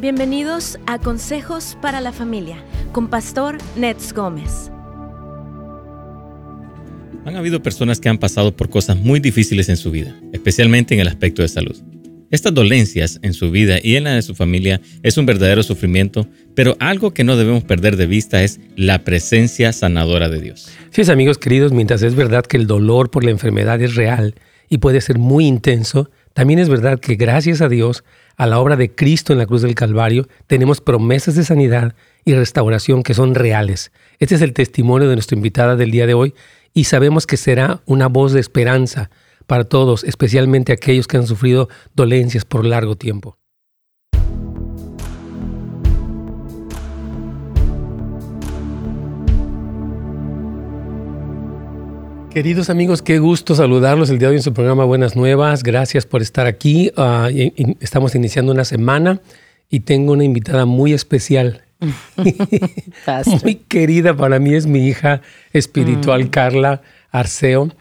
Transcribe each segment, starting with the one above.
Bienvenidos a Consejos para la Familia con Pastor Nets Gómez. Han habido personas que han pasado por cosas muy difíciles en su vida, especialmente en el aspecto de salud. Estas dolencias en su vida y en la de su familia es un verdadero sufrimiento, pero algo que no debemos perder de vista es la presencia sanadora de Dios. Sí, amigos queridos, mientras es verdad que el dolor por la enfermedad es real y puede ser muy intenso, también es verdad que gracias a Dios a la obra de Cristo en la cruz del Calvario, tenemos promesas de sanidad y restauración que son reales. Este es el testimonio de nuestra invitada del día de hoy y sabemos que será una voz de esperanza para todos, especialmente aquellos que han sufrido dolencias por largo tiempo. Queridos amigos, qué gusto saludarlos el día de hoy en su programa Buenas Nuevas. Gracias por estar aquí. Ah, estamos iniciando una semana y tengo una invitada muy especial. muy querida para mí es mi hija espiritual mm. Carla Arceo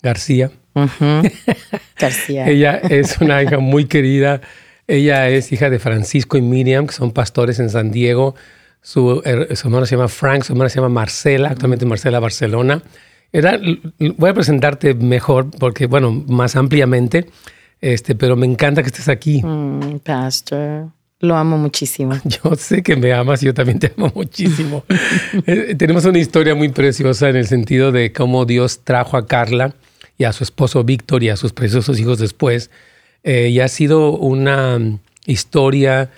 García. García. Ella es una hija muy querida. Ella es hija de Francisco y Miriam, que son pastores en San Diego. Su, su hermano se llama Frank, su hermana se llama Marcela, actualmente Marcela Barcelona voy a presentarte mejor, porque, bueno, más ampliamente, este, pero me encanta que estés aquí. Mm, pastor, lo amo muchísimo. Yo sé que me amas, yo también te amo muchísimo. Eh, tenemos una historia muy preciosa en el sentido de cómo Dios trajo a Carla y a su esposo Víctor y a sus preciosos hijos después. Eh, y ha sido una historia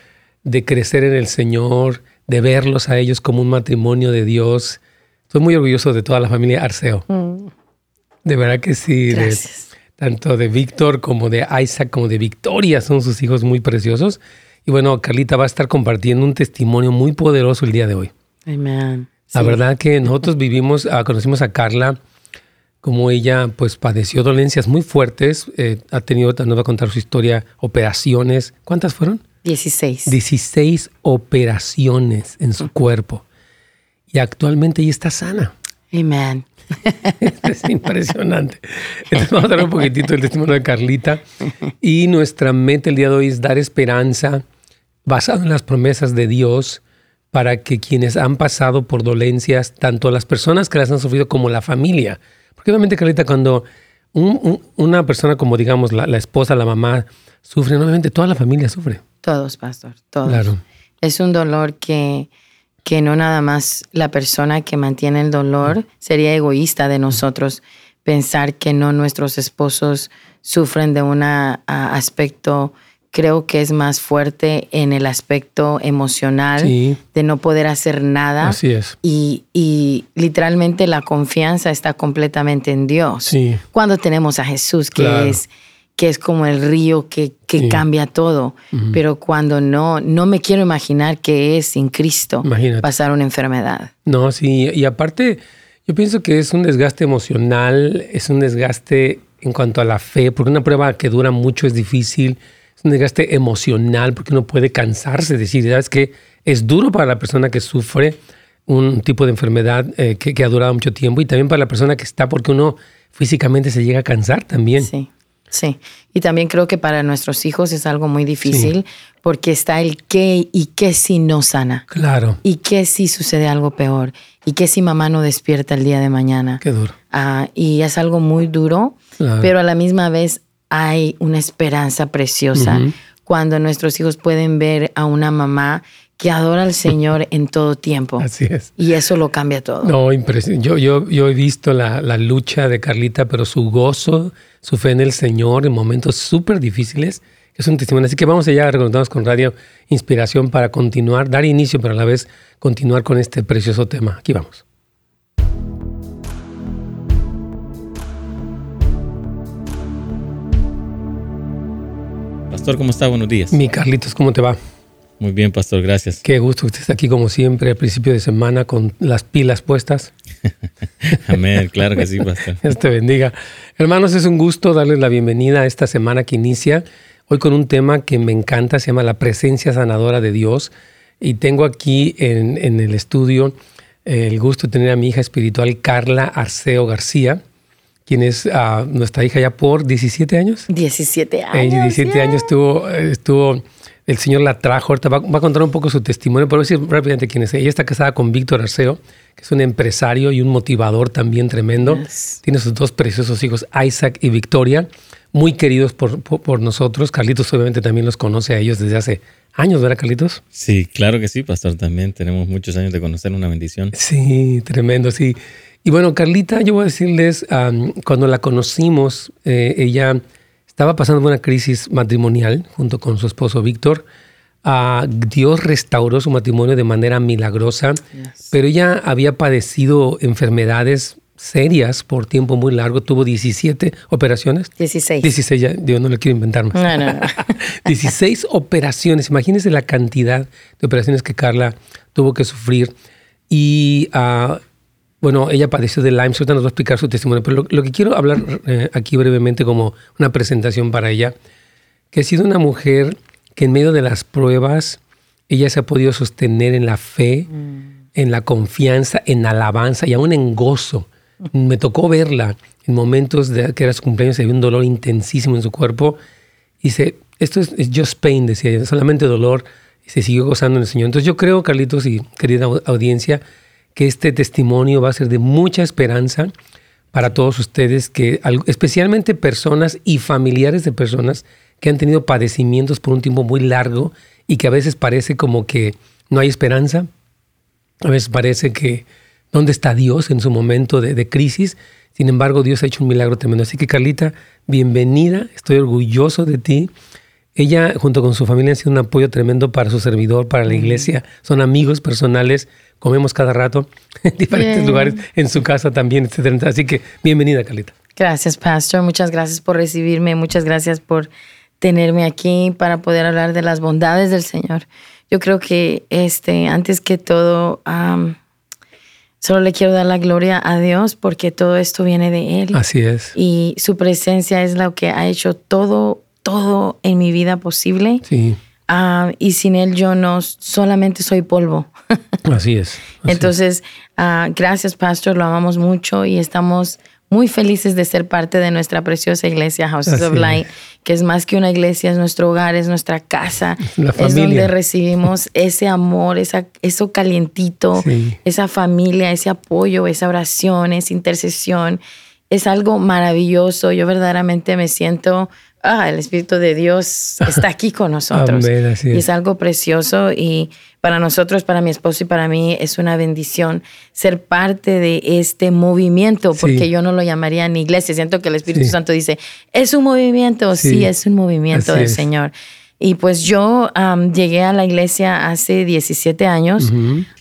de crecer en el Señor, de verlos a ellos como un matrimonio de Dios Estoy muy orgulloso de toda la familia Arceo. Mm. De verdad que sí. tanto de Víctor como de Isaac como de Victoria son sus hijos muy preciosos. Y bueno, Carlita va a estar compartiendo un testimonio muy poderoso el día de hoy. Amén. La verdad que nosotros vivimos, ah, conocimos a Carla como ella pues padeció dolencias muy fuertes, eh, ha tenido, nos va a contar su historia, operaciones. ¿Cuántas fueron? Dieciséis. Dieciséis operaciones en su cuerpo y actualmente ella está sana. Amén. es impresionante. Entonces vamos a dar un poquitito del testimonio de Carlita. Y nuestra meta el día de hoy es dar esperanza basado en las promesas de Dios para que quienes han pasado por dolencias, tanto las personas que las han sufrido como la familia. Porque obviamente, Carlita, cuando una persona como digamos la, la, esposa, la mamá, sufre, obviamente toda la familia sufre. Todos, pastor, todos. Claro. Es un dolor que que no nada más la persona que mantiene el dolor sería egoísta de nosotros pensar que no nuestros esposos sufren de un aspecto creo que es más fuerte en el aspecto emocional de no poder hacer nada. Así es. Y, y, literalmente la confianza está completamente en Dios. Sí. Cuando tenemos a Jesús, que es que es como el río que, cambia todo. Pero cuando no, no me quiero imaginar que es sin Cristo pasar una enfermedad. No, sí, y aparte, yo pienso que es un desgaste emocional, es un desgaste en cuanto a la fe, porque una prueba que dura mucho es difícil, es un desgaste emocional, porque uno puede cansarse, decir, ¿sabes qué? Es duro para la persona que sufre un tipo de enfermedad eh, que, que ha durado mucho tiempo y también para la persona que está, porque uno físicamente se llega a cansar también. Sí. Sí, y también creo que para nuestros hijos es algo muy difícil porque está el qué y qué si no sana. Claro. Y qué si sucede algo peor. Y qué si mamá no despierta el día de mañana. Qué duro. Ah, y es algo muy duro, pero a la misma vez hay una esperanza preciosa cuando nuestros hijos pueden ver a una mamá que adora al Señor en todo tiempo. Así es. Y eso lo cambia todo. No, impresionante. Yo, yo, yo he visto la, la, lucha de Carlita, pero su gozo, su fe en el Señor en momentos súper difíciles, es un testimonio. Así que vamos allá, reconocemos con Radio Inspiración para continuar, dar inicio, pero a la vez continuar con este precioso tema. Aquí vamos. Pastor, ¿cómo está? Buenos días. Mi Carlitos, ¿cómo te va? Muy bien, pastor, gracias. Qué gusto que estés aquí como siempre al principio de semana con las pilas puestas. Amén, claro que sí, pastor. Dios te bendiga. Hermanos, es un gusto darles la bienvenida a esta semana que inicia. Hoy con un tema que me encanta, se llama la presencia sanadora de Dios. Y tengo aquí en, el estudio el gusto de tener a mi hija espiritual Carla Arceo García, quien es ah, nuestra hija ya por 17 años. 17 años. 17 años estuvo, estuvo el Señor la trajo. Ahorita va, a contar un poco su testimonio, pero voy a decir rápidamente quién es. Ella está casada con Víctor Arceo, que es un empresario y un motivador también tremendo. Tiene sus dos preciosos hijos, Isaac y Victoria, muy queridos por, por, nosotros. Carlitos obviamente también los conoce a ellos desde hace años, ¿verdad, Carlitos? Sí, claro que sí, pastor. También tenemos muchos años de conocer una bendición. Sí, tremendo, sí. Y bueno, Carlita, yo voy a decirles, cuando la conocimos, eh, ella estaba pasando una crisis matrimonial junto con su esposo Víctor. Uh, Dios restauró su matrimonio de manera milagrosa, pero ella había padecido enfermedades serias por tiempo muy largo. Tuvo 17 operaciones. 16. 16, ya, Dios no le quiero inventar más. No, no, no. 16 operaciones. Imagínense la cantidad de operaciones que Carla tuvo que sufrir. Y uh, bueno, ella padeció de Lyme, ahorita nos va a explicar su testimonio, pero lo, que quiero hablar eh, aquí brevemente como una presentación para ella, que ha sido una mujer que en medio de las pruebas, ella se ha podido sostener en la fe, mm. en la confianza, en alabanza y aún en gozo. Me tocó verla en momentos de que era su cumpleaños, había un dolor intensísimo en su cuerpo. Y dice, esto es, just pain, decía ella, solamente dolor. Y se siguió gozando en el Señor. Entonces yo creo, Carlitos y querida audiencia, que este testimonio va a ser de mucha esperanza para todos ustedes, que especialmente personas y familiares de personas que han tenido padecimientos por un tiempo muy largo y que a veces parece como que no hay esperanza, a veces parece que dónde está Dios en su momento de, de crisis. Sin embargo, Dios ha hecho un milagro tremendo. Así que Carlita, bienvenida, estoy orgulloso de ti. Ella, junto con su familia, ha sido un apoyo tremendo para su servidor, para la iglesia. Son amigos personales comemos cada rato en diferentes lugares, en su casa también, etc. Así que bienvenida, Carlita. Gracias, Pastor. Muchas gracias por recibirme. Muchas gracias por tenerme aquí para poder hablar de las bondades del Señor. Yo creo que este, antes que todo, solo le quiero dar la gloria a Dios porque todo esto viene de Él. Así es. Y su presencia es lo que ha hecho todo, todo en mi vida posible. Sí. Ah, y sin Él yo no solamente soy polvo. así es. Entonces, ah, gracias Pastor, lo amamos mucho y estamos muy felices de ser parte de nuestra preciosa iglesia Houses of Light, que es más que una iglesia, es nuestro hogar, es nuestra casa, es donde recibimos ese amor, esa, eso calientito, esa familia, ese apoyo, esa oración, esa intercesión. Es algo maravilloso. Yo verdaderamente me siento ah, el Espíritu de Dios está aquí con nosotros. y es algo precioso y para nosotros, para mi esposo y para mí es una bendición ser parte de este movimiento, porque yo no lo llamaría ni iglesia. Siento que el Espíritu Santo dice, es un movimiento, sí, es un movimiento del Señor. Y pues yo llegué a la iglesia hace 17 años.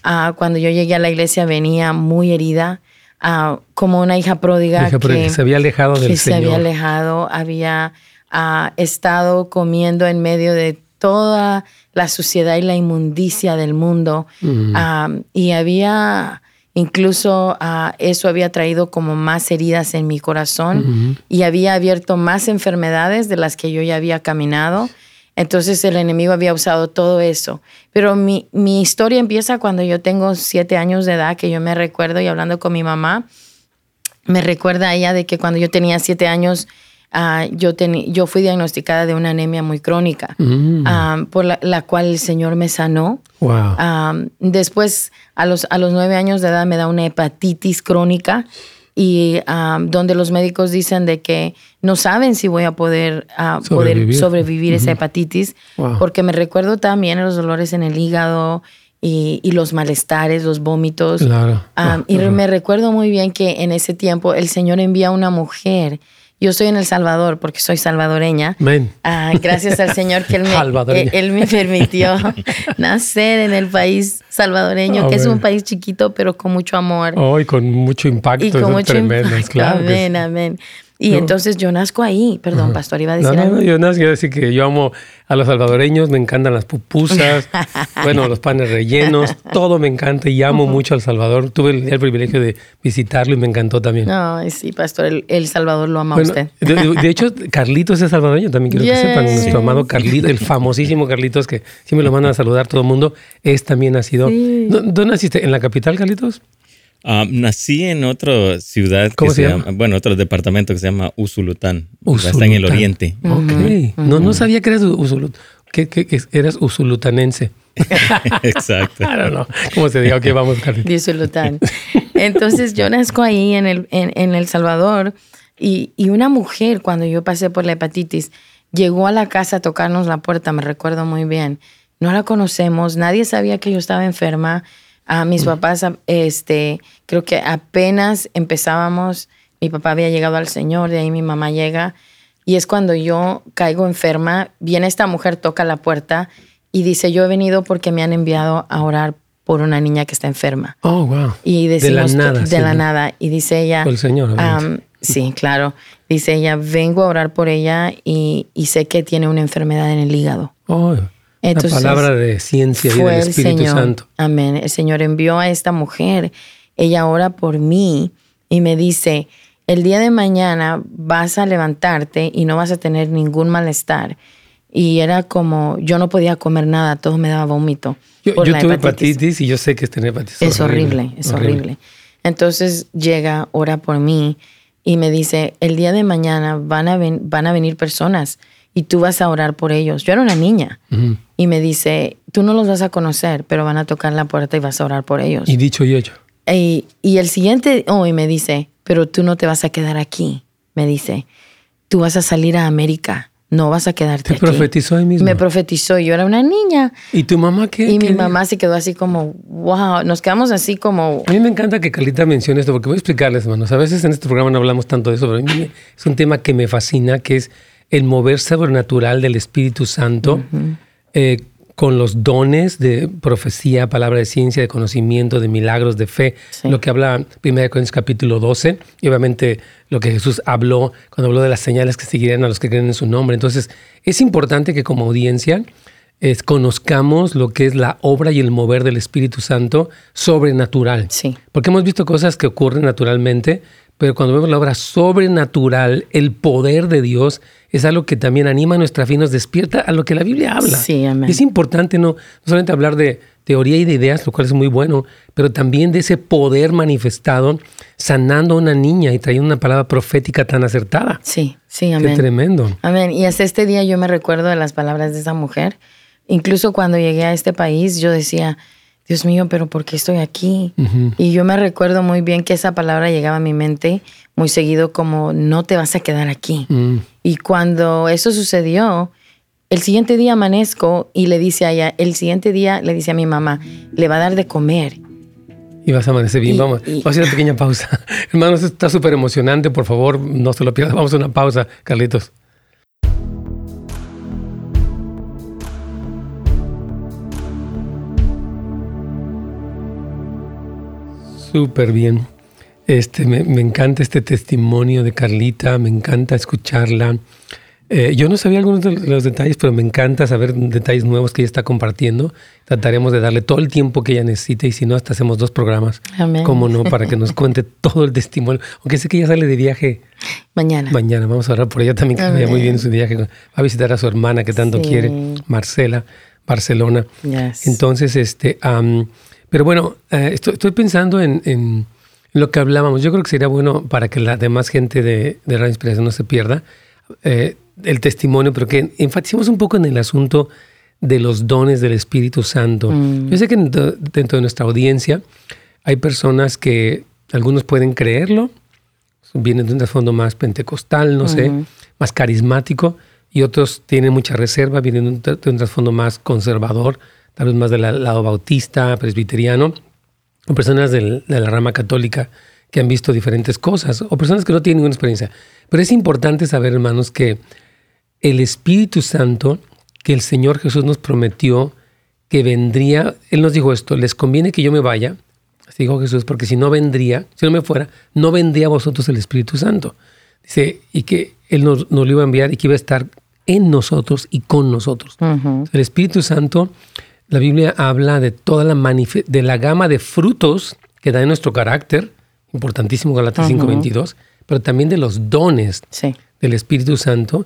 Ah, cuando yo llegué a la iglesia venía muy herida. Ah, como una hija pródiga, que, se había alejado del que Señor. se había alejado, había ha estado comiendo en medio de toda la suciedad y la inmundicia del mundo. Mm. y había, incluso ah, eso había traído como más heridas en mi corazón y había abierto más enfermedades de las que yo ya había caminado. Entonces el enemigo había usado todo eso. Pero mi, mi historia empieza cuando yo tengo siete años de edad, que yo me recuerdo y hablando con mi mamá, me recuerda ella de que cuando yo tenía siete años, Ah, yo, yo fui diagnosticada de una anemia muy crónica, mm. ah, por la, cual el Señor me sanó. Ah, después, a los, a los nueve años de edad, me da una hepatitis crónica y donde los médicos dicen de que no saben si voy a poder, sobrevivir, poder sobrevivir esa hepatitis, porque me recuerdo también los dolores en el hígado. Y, y los malestares, los vómitos. y me recuerdo muy bien que en ese tiempo el Señor envía a una mujer yo estoy en El Salvador porque soy salvadoreña. Ah, gracias al Señor que Él me, él me permitió nacer en el país salvadoreño, que es un país chiquito pero con mucho amor. Oh, y con mucho impacto. Y con mucho tremendo, Claro amén, amén. Y entonces yo nazco ahí. Perdón, pastor, iba a decir no, no, No, yo nazco, a decir que yo amo a los salvadoreños, me encantan las pupusas, bueno, los panes rellenos, todo me encanta y amo mucho al Salvador. Tuve el, privilegio de visitarlo y me encantó también. No, sí, pastor, el, Salvador lo ama a usted. De, hecho, Carlitos es salvadoreño, también quiero que sepan, nuestro amado Carlitos, el famosísimo Carlitos, que siempre lo mandan a saludar todo el mundo, es también nacido. ¿Dónde naciste? ¿En la capital, Carlitos? Ah, nací en otra ciudad que se, llama? bueno, otro departamento que se llama Usulután. Está en el oriente. Ok. No, no sabía que eras ¿Qué, qué, eras usulutanense? Exacto. I no ¿Cómo se diga? Ok, vamos, Carlita. Usulután. Entonces yo nazco ahí en El, en, el Salvador y, y, una mujer, cuando yo pasé por la hepatitis, llegó a la casa a tocarnos la puerta, me recuerdo muy bien. No la conocemos, nadie sabía que yo estaba enferma. A mis papás, este, creo que apenas empezábamos, mi papá había llegado al Señor, de ahí mi mamá llega. Y es cuando yo caigo enferma, viene esta mujer, toca la puerta y dice, yo he venido porque me han enviado a orar por una niña que está enferma. Oh, wow. Y decimos, de la nada. De la nada. Y dice ella... Por el Señor. sí, claro. Dice ella, vengo a orar por ella y, sé que tiene una enfermedad en el hígado. Oh, Entonces, la palabra de ciencia y del Espíritu Santo. Amén. El Señor envió a esta mujer. Ella ora por mí y me dice, el día de mañana vas a levantarte y no vas a tener ningún malestar y era como, yo no podía comer nada, todo me daba vómito. Yo, tuve hepatitis. y yo sé que es tener hepatitis. Es horrible, es horrible. Entonces llega, ora por mí y me dice, el día de mañana van a, van a venir personas y tú vas a orar por ellos. Yo era una niña y me dice, tú no los vas a conocer, pero van a tocar la puerta y vas a orar por ellos. Y dicho y hecho. Y, y el siguiente hoy me dice, pero tú no te vas a quedar aquí, me dice, tú vas a salir a América no vas a quedarte ¿Te profetizó ahí mismo? Me profetizó, yo era una niña. ¿Y tu mamá qué? Y mi mamá se quedó así como, wow, nos quedamos así como... A mí me encanta que Carlita mencione esto, porque voy a explicarles, hermanos. A veces en este programa no hablamos tanto de eso, pero a mí es un tema que me fascina, que es el mover sobrenatural del Espíritu Santo con los dones de profecía, palabra de ciencia, de conocimiento, de milagros, de fe, lo que habla 1 Corintios capítulo 12, y obviamente lo que Jesús habló cuando habló de las señales que seguirían a los que creen en su nombre. Entonces, es importante que como audiencia conozcamos lo que es la obra y el mover del Espíritu Santo sobrenatural. Sí. Porque hemos visto cosas que ocurren naturalmente, pero cuando vemos la obra sobrenatural, el poder de Dios es algo que también anima nuestra fe y nos despierta a lo que la Biblia habla. Sí, amén. Es importante no, solamente hablar de teoría y de ideas, lo cual es muy bueno, pero también de ese poder manifestado sanando a una niña y trayendo una palabra profética tan acertada. Sí, sí, amén. Qué tremendo. Amén. Y hasta este día yo me recuerdo de las palabras de esa mujer. Incluso cuando llegué a este país, yo decía, Dios mío, pero ¿por qué estoy aquí? Y yo me recuerdo muy bien que esa palabra llegaba a mi mente muy seguido como, no te vas a quedar aquí. Mm. Y cuando eso sucedió, el siguiente día amanezco y le dice a ella, el siguiente día le dice a mi mamá, le va a dar de comer. Y vas a amanecer bien. vamos, vamos a hacer una pequeña pausa. Hermanos, está súper emocionante. Por favor, no se lo pierdas. Vamos a una pausa, Carlitos. Súper bien. Este, me, encanta este testimonio de Carlita, me encanta escucharla. Eh, yo no sabía algunos de los detalles, pero me encanta saber detalles nuevos que ella está compartiendo. Trataremos de darle todo el tiempo que ella necesite y si no, hasta hacemos dos programas. Amén. Cómo no, para que nos cuente todo el testimonio. Aunque sé que ella sale de viaje. Mañana. Mañana. Vamos a hablar por ella también, que vaya muy bien su viaje. Va a visitar a su hermana que tanto quiere, Marcela, Barcelona. Entonces, este... Pero bueno, eh, estoy, pensando en, lo que hablábamos. Yo creo que sería bueno para que la demás gente de, de Radio Inspiración no se pierda eh, el testimonio, pero que enfaticemos un poco en el asunto de los dones del Espíritu Santo. Mm. Yo sé que dentro, de nuestra audiencia hay personas que algunos pueden creerlo, vienen de un trasfondo más pentecostal, no sé, más carismático, y otros tienen mucha reserva, vienen de un trasfondo más conservador, tal vez más del lado bautista, presbiteriano, o personas de la rama católica que han visto diferentes cosas, o personas que no tienen ninguna experiencia. Pero es importante saber, hermanos, que el Espíritu Santo, que el Señor Jesús nos prometió que vendría, Él nos dijo esto, les conviene que yo me vaya, así dijo Jesús, porque si no vendría, si no me fuera, no vendría a vosotros el Espíritu Santo. Dice, y que Él nos, lo iba a enviar y que iba a estar en nosotros y con nosotros. El Espíritu Santo la Biblia habla de toda la, de la gama de frutos que da en nuestro carácter, importantísimo Galatas 5.22, pero también de los dones del Espíritu Santo.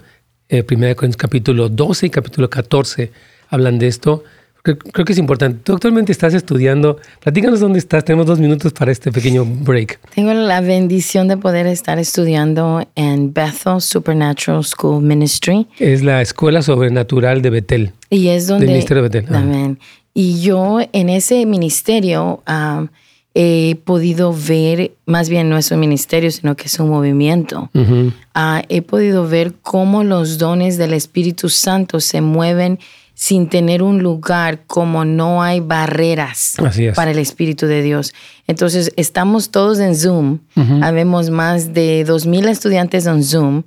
Eh, 1 Corintios capítulo 12 y capítulo 14 hablan de esto. Creo, que es importante. Tú actualmente estás estudiando. Platícanos dónde estás. Tenemos dos minutos para este pequeño break. Tengo la bendición de poder estar estudiando en Bethel Supernatural School Ministry. Es la escuela sobrenatural de Betel. Y es donde. Del ministerio de Betel. Amén. Y yo en ese ministerio he podido ver, más bien no es un ministerio, sino que es un movimiento. Ah, he podido ver cómo los dones del Espíritu Santo se mueven sin tener un lugar como no hay barreras para el Espíritu de Dios. Entonces, estamos todos en Zoom, habemos más de 2.000 estudiantes en Zoom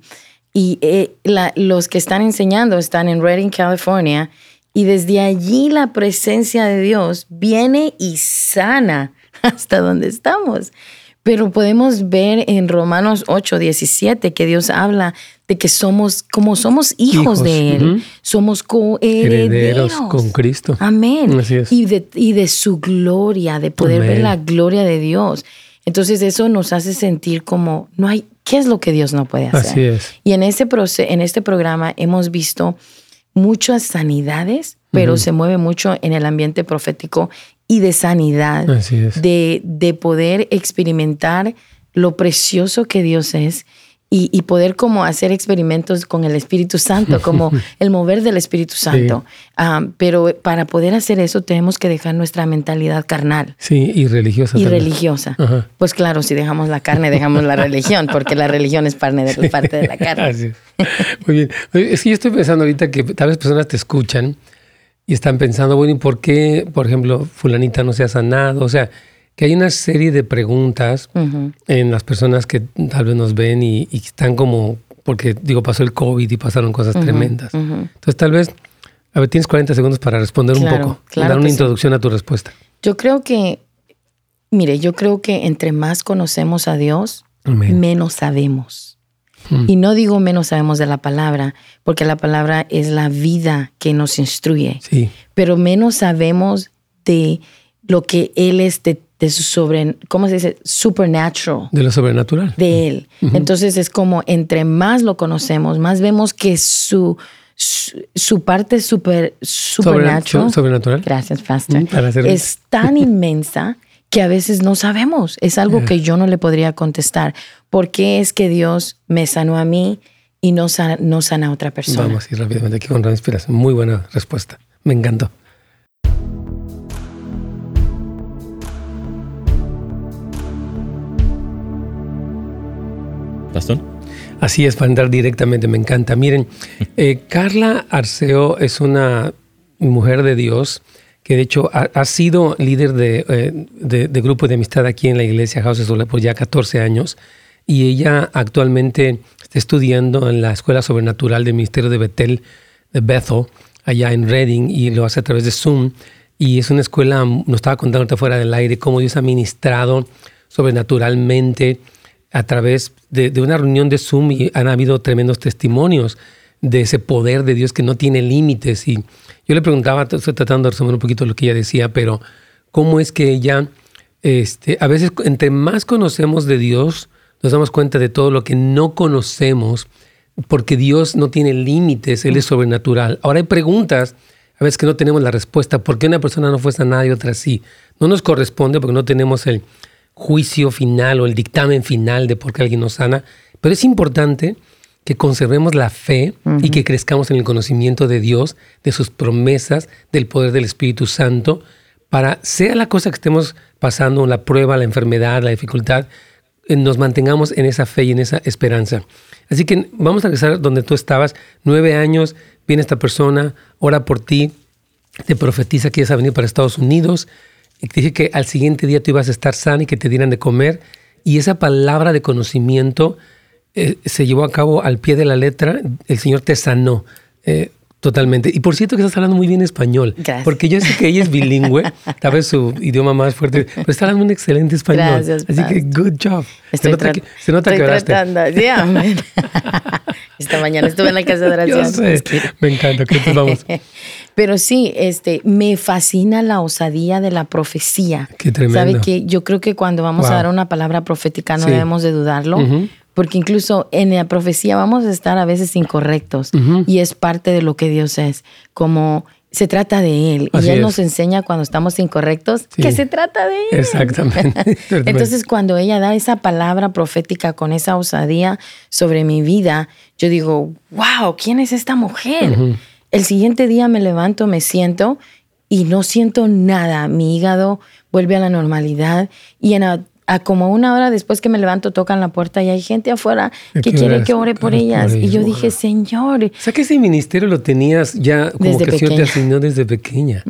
y eh, los que están enseñando están en Redding, California, y desde allí la presencia de Dios viene y sana hasta donde estamos. Pero podemos ver en Romanos 8, 17 que Dios habla de que somos, como somos hijos, de Él, somos coherederos con Cristo. Amén. Y, de, y de su gloria, de poder ver la gloria de Dios. Entonces eso nos hace sentir como, no hay, ¿qué es lo que Dios no puede hacer? Así es. Y en este, en este programa hemos visto muchas sanidades, pero se mueve mucho en el ambiente profético y de sanidad, De, de poder experimentar lo precioso que Dios es y, poder como hacer experimentos con el Espíritu Santo, como el mover del Espíritu Santo. Ah, pero para poder hacer eso tenemos que dejar nuestra mentalidad carnal. Sí, y religiosa. Y religiosa. Pues claro, si dejamos la carne, dejamos la religión, porque la religión es parte de, parte de la carne. Muy bien. Es que yo estoy pensando ahorita que tal vez personas te escuchan y están pensando, bueno, ¿y por qué, por ejemplo, fulanita no se ha sanado? O sea, que hay una serie de preguntas en las personas que tal vez nos ven y, están como, porque digo, pasó el COVID y pasaron cosas tremendas. Entonces tal vez, a ver, tienes 40 segundos para responder un poco, dar una introducción a tu respuesta. Yo creo que, mire, yo creo que entre más conocemos a Dios, menos sabemos. Hmm. Y no digo menos sabemos de la palabra, porque la palabra es la vida que nos instruye. Sí. Pero menos sabemos de lo que Él es de de su sobre, ¿cómo se dice? Supernatural. De lo sobrenatural. De él. Entonces es como entre más lo conocemos, más vemos que su, su, parte super, supernatural. sobrenatural. Gracias, Pastor. es tan inmensa que a veces no sabemos. Es algo que yo no le podría contestar. ¿Por qué es que Dios me sanó a mí y no sana, no sana a otra persona? Vamos a ir rápidamente aquí con inspiración. Muy buena respuesta. Me encantó. Así es, para entrar directamente, me encanta. Miren, eh, Carla Arceo es una mujer de Dios que de hecho ha, sido líder eh, de, grupo de amistad aquí en la iglesia House of por ya 14 años y ella actualmente está estudiando en la Escuela Sobrenatural del Ministerio de Betel, de Bethel, allá en Reading y lo hace a través de Zoom. Y es una escuela, nos estaba contando fuera del aire, cómo Dios ha ministrado sobrenaturalmente a través de, una reunión de Zoom y han habido tremendos testimonios de ese poder de Dios que no tiene límites. Y yo le preguntaba, estoy tratando de resumir un poquito lo que ella decía, pero cómo es que ella, este, a veces entre más conocemos de Dios, nos damos cuenta de todo lo que no conocemos, porque Dios no tiene límites, Él es sobrenatural. Ahora hay preguntas, a veces que no tenemos la respuesta, ¿por qué una persona no fue sanada y otra sí? No nos corresponde porque no tenemos el, juicio final o el dictamen final de por qué alguien nos sana, pero es importante que conservemos la fe y que crezcamos en el conocimiento de Dios, de sus promesas, del poder del Espíritu Santo, para sea la cosa que estemos pasando, la prueba, la enfermedad, la dificultad, eh, nos mantengamos en esa fe y en esa esperanza. Así que vamos a regresar donde tú estabas, nueve años, viene esta persona, ora por ti, te profetiza que vas a venir para Estados Unidos, y te dije que al siguiente día tú ibas a estar sano y que te dieran de comer. Y esa palabra de conocimiento eh, se llevó a cabo al pie de la letra. El Señor te sanó. Eh, totalmente. Y por cierto que estás hablando muy bien español. Gracias. Porque yo sé que ella es bilingüe, tal vez su idioma más fuerte, pero está hablando un excelente español. Gracias, Así que good job. se nota que, se nota que tratando. Sí, Esta mañana estuve en la casa de oración. Me encanta. Que vamos. Pero sí, este, me fascina la osadía de la profecía. Qué tremendo. Sabe que yo creo que cuando vamos a dar una palabra profética no debemos de dudarlo. Porque incluso en la profecía vamos a estar a veces incorrectos y es parte de lo que Dios es. Como se trata de Él. y Él nos enseña cuando estamos incorrectos que se trata de Él. Exactamente. Entonces, cuando ella da esa palabra profética con esa osadía sobre mi vida, yo digo, wow, ¿quién es esta mujer? El siguiente día me levanto, me siento y no siento nada. Mi hígado vuelve a la normalidad y en a como una hora después que me levanto tocan la puerta y hay gente afuera que quiere que ore por ellas. y yo dije, Señor. O sea que ese ministerio lo tenías ya como que Señor te asignó desde pequeña.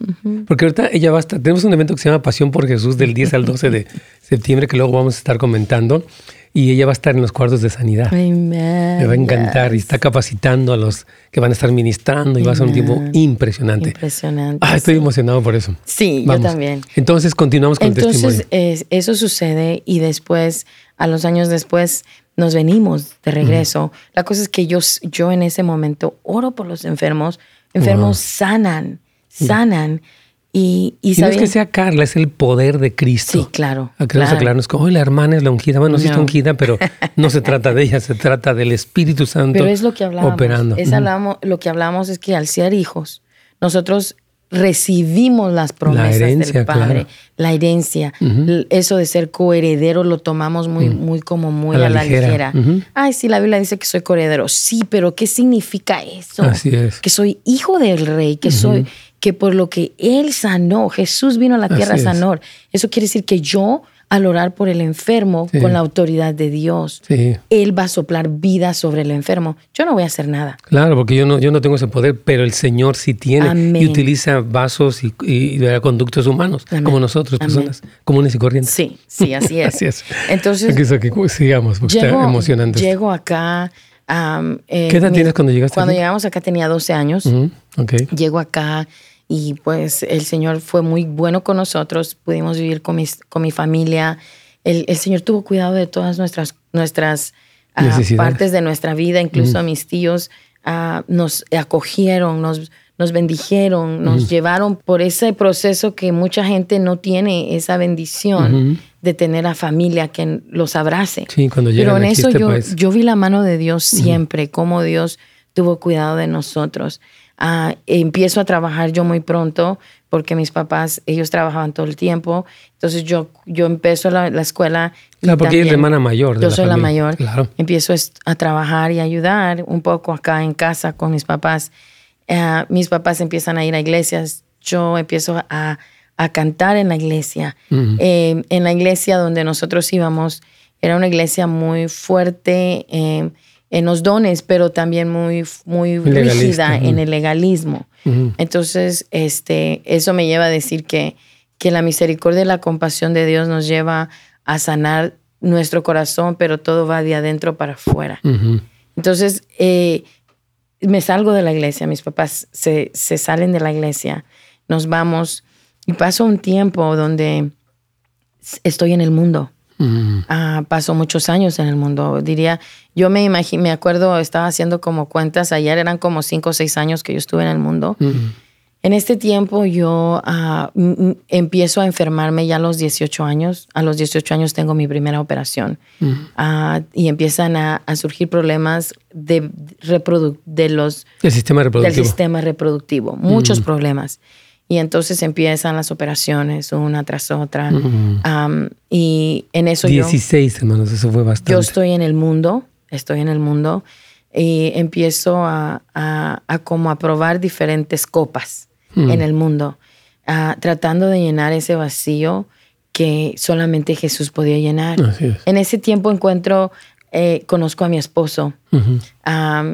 Porque ahorita ella va a estar, tenemos un evento que se llama Pasión por Jesús del 10 al 12 de septiembre que luego vamos a estar comentando y ella va a estar en los cuartos de sanidad. Me va a encantar y está capacitando a los que van a estar ministrando y va a ser un tiempo impresionante. Impresionante. Ah, estoy emocionado por eso. Sí, yo también. Entonces continuamos con el testimonio. Entonces eso sucede y después, a los años después, nos venimos de regreso. La cosa es que yo, yo en ese momento oro por los enfermos. Enfermos sanan, sanan. Y, y, no es que sea Carla, es el poder de Cristo. Sí, claro. Claro. aclararnos como, la hermana es la ungida. Bueno, sí está ungida, pero no se trata de ella, se trata del Espíritu Santo pero es lo que hablamos, operando. Es lo que hablamos es que al ser hijos, nosotros recibimos las promesas del Padre, la herencia, eso de ser coheredero lo tomamos muy, muy como muy a la, ligera. Ay, sí, la Biblia dice que soy coheredero. Sí, pero ¿qué significa eso? Así es. Que soy hijo del rey, que soy, que por lo que Él sanó, Jesús vino a la tierra a sanar. Eso quiere decir que yo, al orar por el enfermo con la autoridad de Dios, Él va a soplar vida sobre el enfermo. Yo no voy a hacer nada. Claro, porque yo no, yo no tengo ese poder, pero el Señor sí tiene y utiliza vasos y, conductos humanos, como nosotros, personas comunes y corrientes. Sí, sí, así es. así es. Entonces, sigamos, porque está emocionante. Llego acá. Eh, ¿Qué edad tienes cuando llegaste? Cuando llegamos acá tenía 12 años. Llego acá y pues el Señor fue muy bueno con nosotros, pudimos vivir con, con mi familia. El, el, Señor tuvo cuidado de todas nuestras, nuestras ah, partes de nuestra vida, incluso a mis tíos uh, nos acogieron, nos, nos bendijeron, nos llevaron por ese proceso que mucha gente no tiene esa bendición de tener a familia que los abrace. Sí, cuando Pero en eso este yo, yo vi la mano de Dios siempre, como Dios tuvo cuidado de nosotros. Ah, empiezo a trabajar yo muy pronto porque mis papás, ellos trabajaban todo el tiempo. Entonces yo, yo empiezo la, la escuela. Claro, porque es la hermana mayor. yo soy la mayor. Claro. Empiezo a trabajar y ayudar un poco acá en casa con mis papás. Ah, mis papás empiezan a ir a iglesias. Yo empiezo a, a cantar en la iglesia. Eh, en la iglesia donde nosotros íbamos, era una iglesia muy fuerte. Eh, en los dones, pero también muy, muy rígida en el legalismo. Entonces, este, eso me lleva a decir que, que la misericordia y la compasión de Dios nos lleva a sanar nuestro corazón, pero todo va de adentro para afuera. Entonces, eh, me salgo de la iglesia, mis papás se, se salen de la iglesia, nos vamos y paso un tiempo donde estoy en el mundo. Ah, pasó muchos años en el mundo. Diría, yo me imagino, me acuerdo, estaba haciendo como cuentas ayer, eran como cinco o seis años que yo estuve en el mundo. En este tiempo yo ah, empiezo a enfermarme ya a los 18 años. A los 18 años tengo mi primera operación ah, y empiezan a, surgir problemas de, de los, sistema reproductivo. del sistema reproductivo. Muchos problemas. Y entonces empiezan las operaciones una tras otra. y en eso 16, hermanos, eso fue bastante. Yo estoy en el mundo, estoy en el mundo y empiezo a, a, como a probar diferentes copas en el mundo, tratando de llenar ese vacío que solamente Jesús podía llenar. En ese tiempo encuentro, eh, conozco a mi esposo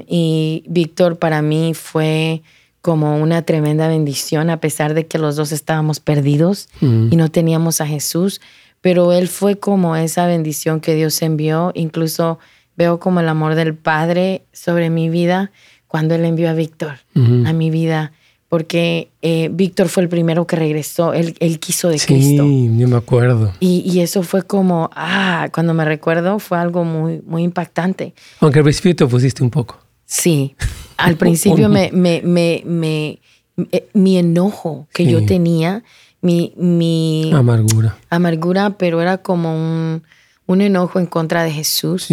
y Víctor para mí fue como una tremenda bendición, a pesar de que los dos estábamos perdidos y no teníamos a Jesús, pero Él fue como esa bendición que Dios envió. Incluso veo como el amor del Padre sobre mi vida cuando Él envió a Víctor a mi vida, porque eh, Víctor fue el primero que regresó, Él, él quiso de Cristo. Sí, yo me acuerdo. Y, y, eso fue como, ah, cuando me recuerdo fue algo muy, muy impactante. Aunque al principio pusiste un poco. Sí, al principio me, me, me, me eh, mi enojo que yo tenía, mi, mi amargura. Amargura, pero era como un, un enojo en contra de Jesús,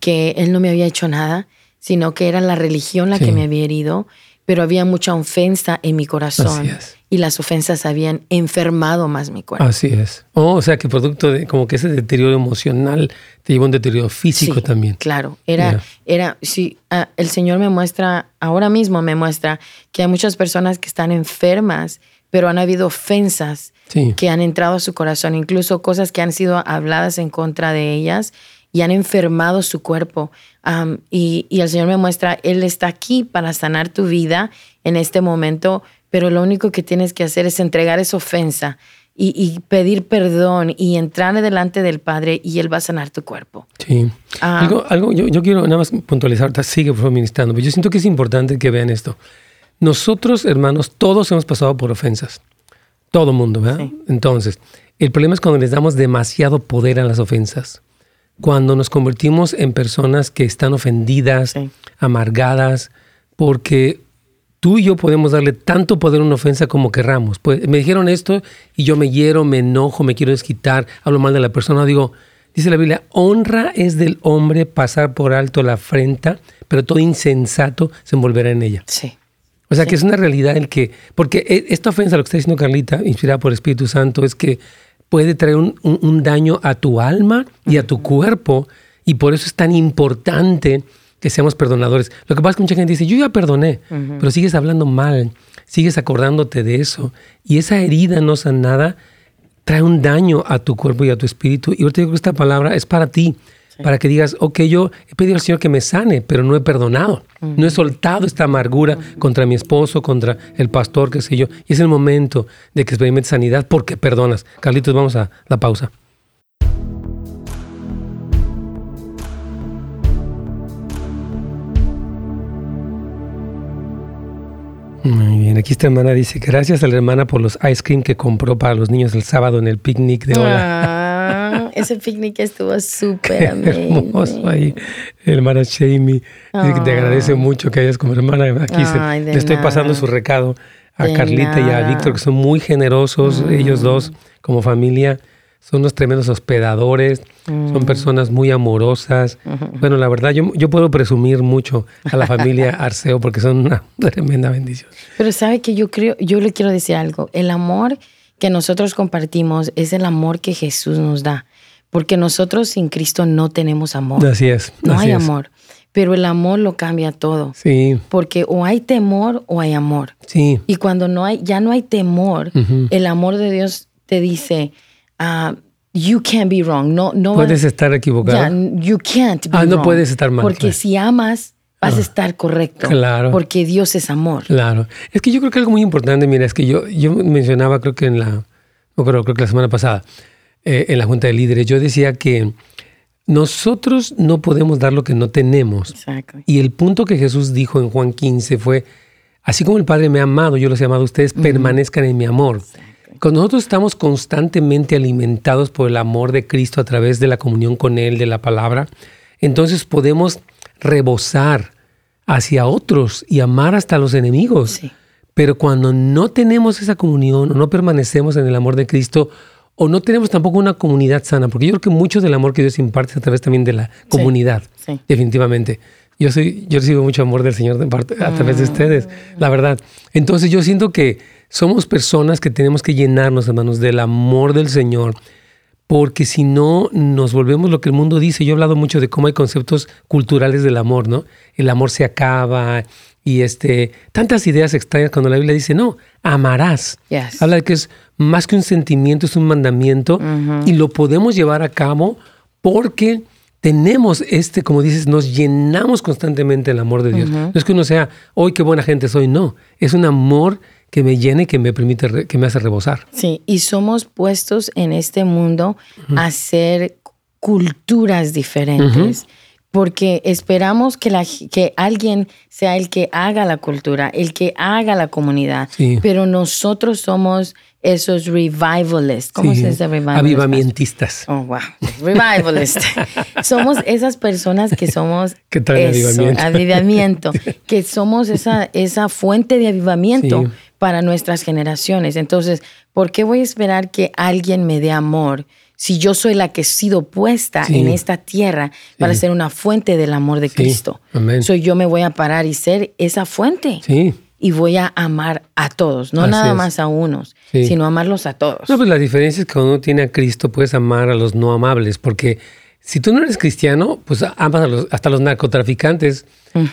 que él no me había hecho nada, sino que era la religión la que me había herido. Pero había mucha ofensa en mi corazón. Y las ofensas habían enfermado más mi cuerpo. Así es. Oh, o sea, que producto de como que ese deterioro emocional te llevó a un deterioro físico también. Claro, era, era, sí, ah, el Señor me muestra, ahora mismo me muestra que hay muchas personas que están enfermas, pero han habido ofensas que han entrado a su corazón, incluso cosas que han sido habladas en contra de ellas y han enfermado su cuerpo. Y, el Señor me muestra, Él está aquí para sanar tu vida en este momento, pero lo único que tienes que hacer es entregar esa ofensa y, pedir perdón y entrar delante del Padre y Él va a sanar tu cuerpo. Sí. Ah. algo, yo, quiero nada más puntualizar, sigue por ministrando, pero yo siento que es importante que vean esto. Nosotros, hermanos, todos hemos pasado por ofensas. Todo mundo, ¿verdad? Entonces, el problema es cuando les damos demasiado poder a las ofensas cuando nos convertimos en personas que están ofendidas, amargadas, porque tú y yo podemos darle tanto poder a una ofensa como querramos. Pues me dijeron esto y yo me hiero, me enojo, me quiero desquitar, hablo mal de la persona, digo, dice la Biblia, honra es del hombre pasar por alto la afrenta, pero todo insensato se envolverá en ella. Sí. O sea que es una realidad el que, porque e, esta ofensa, lo que está diciendo Carlita, inspirada por el Espíritu Santo, es que puede traer un, daño a tu alma y a tu cuerpo. Y por eso es tan importante que seamos perdonadores. Lo que pasa es que mucha gente dice, yo ya perdoné, pero sigues hablando mal, sigues acordándote de eso. Y esa herida no sanada trae un daño a tu cuerpo y a tu espíritu. Y ahorita digo que esta palabra es para ti para que digas, ok, yo he pedido al Señor que me sane, pero no he perdonado, no he soltado esta amargura contra mi esposo, contra el pastor, qué sé yo. Y es el momento de que experimentes sanidad porque perdonas. Carlitos, vamos a la pausa. Muy bien, aquí esta hermana dice, gracias a la hermana por los ice cream que compró para los niños el sábado en el picnic de hola. Ese picnic estuvo súper hermoso ahí. Hermana Jamie, te agradece mucho que hayas como hermana. Aquí le estoy pasando su recado a Carlita y a Víctor, que son muy generosos, ellos dos como familia. Son unos tremendos hospedadores, son mm. personas muy amorosas. Bueno, la verdad, yo, yo puedo presumir mucho a la familia Arceo porque son una tremenda bendición. Pero sabe que yo creo, yo le quiero decir algo. El amor que nosotros compartimos es el amor que Jesús nos da. Porque nosotros sin Cristo no tenemos amor. Así es. No hay amor. Pero el amor lo cambia todo. Sí. Porque o hay temor o hay amor. Sí. Y cuando no hay, ya no hay temor, el amor de Dios te dice, uh, you can't be wrong. No, no puedes estar equivocado. you can't be ah, no puedes estar mal. Porque si amas, vas a ah. estar correcto. Claro. Porque Dios es amor. Claro. Es que yo creo que algo muy importante, mira, es que yo, yo mencionaba, creo que en la, no creo, creo que la semana pasada, eh, en la Junta de Líderes, yo decía que nosotros no podemos dar lo que no tenemos. Y el punto que Jesús dijo en Juan 15 fue, así como el Padre me ha amado, yo los he amado a ustedes, permanezcan en mi amor. Cuando nosotros estamos constantemente alimentados por el amor de Cristo a través de la comunión con Él, de la palabra, entonces podemos rebosar hacia otros y amar hasta a los enemigos. Pero cuando no tenemos esa comunión o no permanecemos en el amor de Cristo, o no tenemos tampoco una comunidad sana, porque yo creo que mucho del amor que Dios imparte es a través también de la comunidad, definitivamente. Yo, soy, yo recibo mucho amor del Señor a través de ustedes, la verdad. Entonces yo siento que somos personas que tenemos que llenarnos, hermanos, del amor del Señor, porque si no nos volvemos lo que el mundo dice. Yo he hablado mucho de cómo hay conceptos culturales del amor, ¿no? El amor se acaba, y este, tantas ideas extrañas cuando la Biblia dice, no, amarás. Habla de que es más que un sentimiento, es un mandamiento y lo podemos llevar a cabo porque tenemos este, como dices, nos llenamos constantemente el amor de Dios. No es que uno sea, hoy qué buena gente soy, no, es un amor que me llene, que me permite, que me hace rebosar. Sí, y somos puestos en este mundo a hacer culturas diferentes porque esperamos que, la, que alguien sea el que haga la cultura, el que haga la comunidad, pero nosotros somos esos revivalists. ¿Cómo se dice revivalists? Avivamientistas. Oh, wow. Revivalists. somos esas personas que somos ¿Qué traen avivamiento? avivamiento que somos esa, esa fuente de avivamiento para nuestras generaciones. Entonces, ¿por qué voy a esperar que alguien me dé amor? si yo soy la que he sido puesta en esta tierra para ser una fuente del amor de Cristo. Soy yo me voy a parar y ser esa fuente. Sí. y voy a amar a todos, no nada más a unos, sino amarlos a todos. No, pues la diferencia es que cuando uno tiene a Cristo puedes amar a los no amables, porque si tú no eres cristiano, pues amas a los, hasta los narcotraficantes,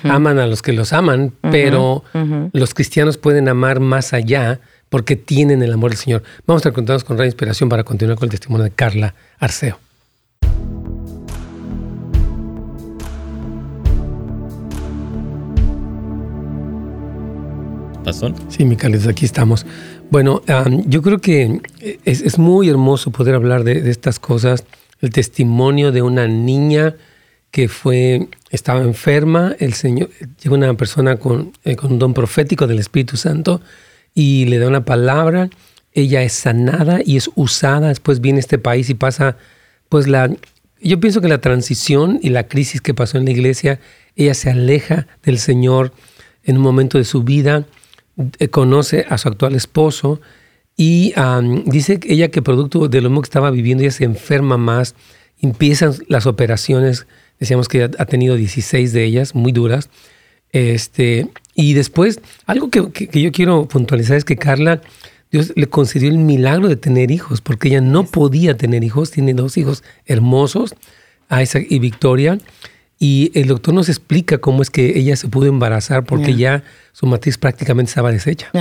aman a los que los aman, pero los cristianos pueden amar más allá porque tienen el amor del Señor. Vamos a contarnos con Radio Inspiración para continuar con el testimonio de Carla Arceo. ¿Pasó? Sí, Micalis, aquí estamos. Bueno, yo creo que es, muy hermoso poder hablar de, estas cosas. El testimonio de una niña que fue, estaba enferma, el Señor, llega una persona con, eh, con un don profético del Espíritu Santo y le da una palabra, ella es sanada y es usada, después viene este país y pasa, pues la, yo pienso que la transición y la crisis que pasó en la iglesia, ella se aleja del Señor en un momento de su vida, eh, conoce a su actual esposo y dice ella que producto de lo mismo que estaba viviendo, ella se enferma más, empiezan las operaciones, decíamos que ha tenido 16 de ellas, muy duras, este, y después, algo que, que, yo quiero puntualizar es que Carla, Dios le concedió el milagro de tener hijos, porque ella no podía tener hijos, tiene dos hijos hermosos, Isaac y Victoria, y el doctor nos explica cómo es que ella se pudo embarazar porque ya su matriz prácticamente estaba deshecha.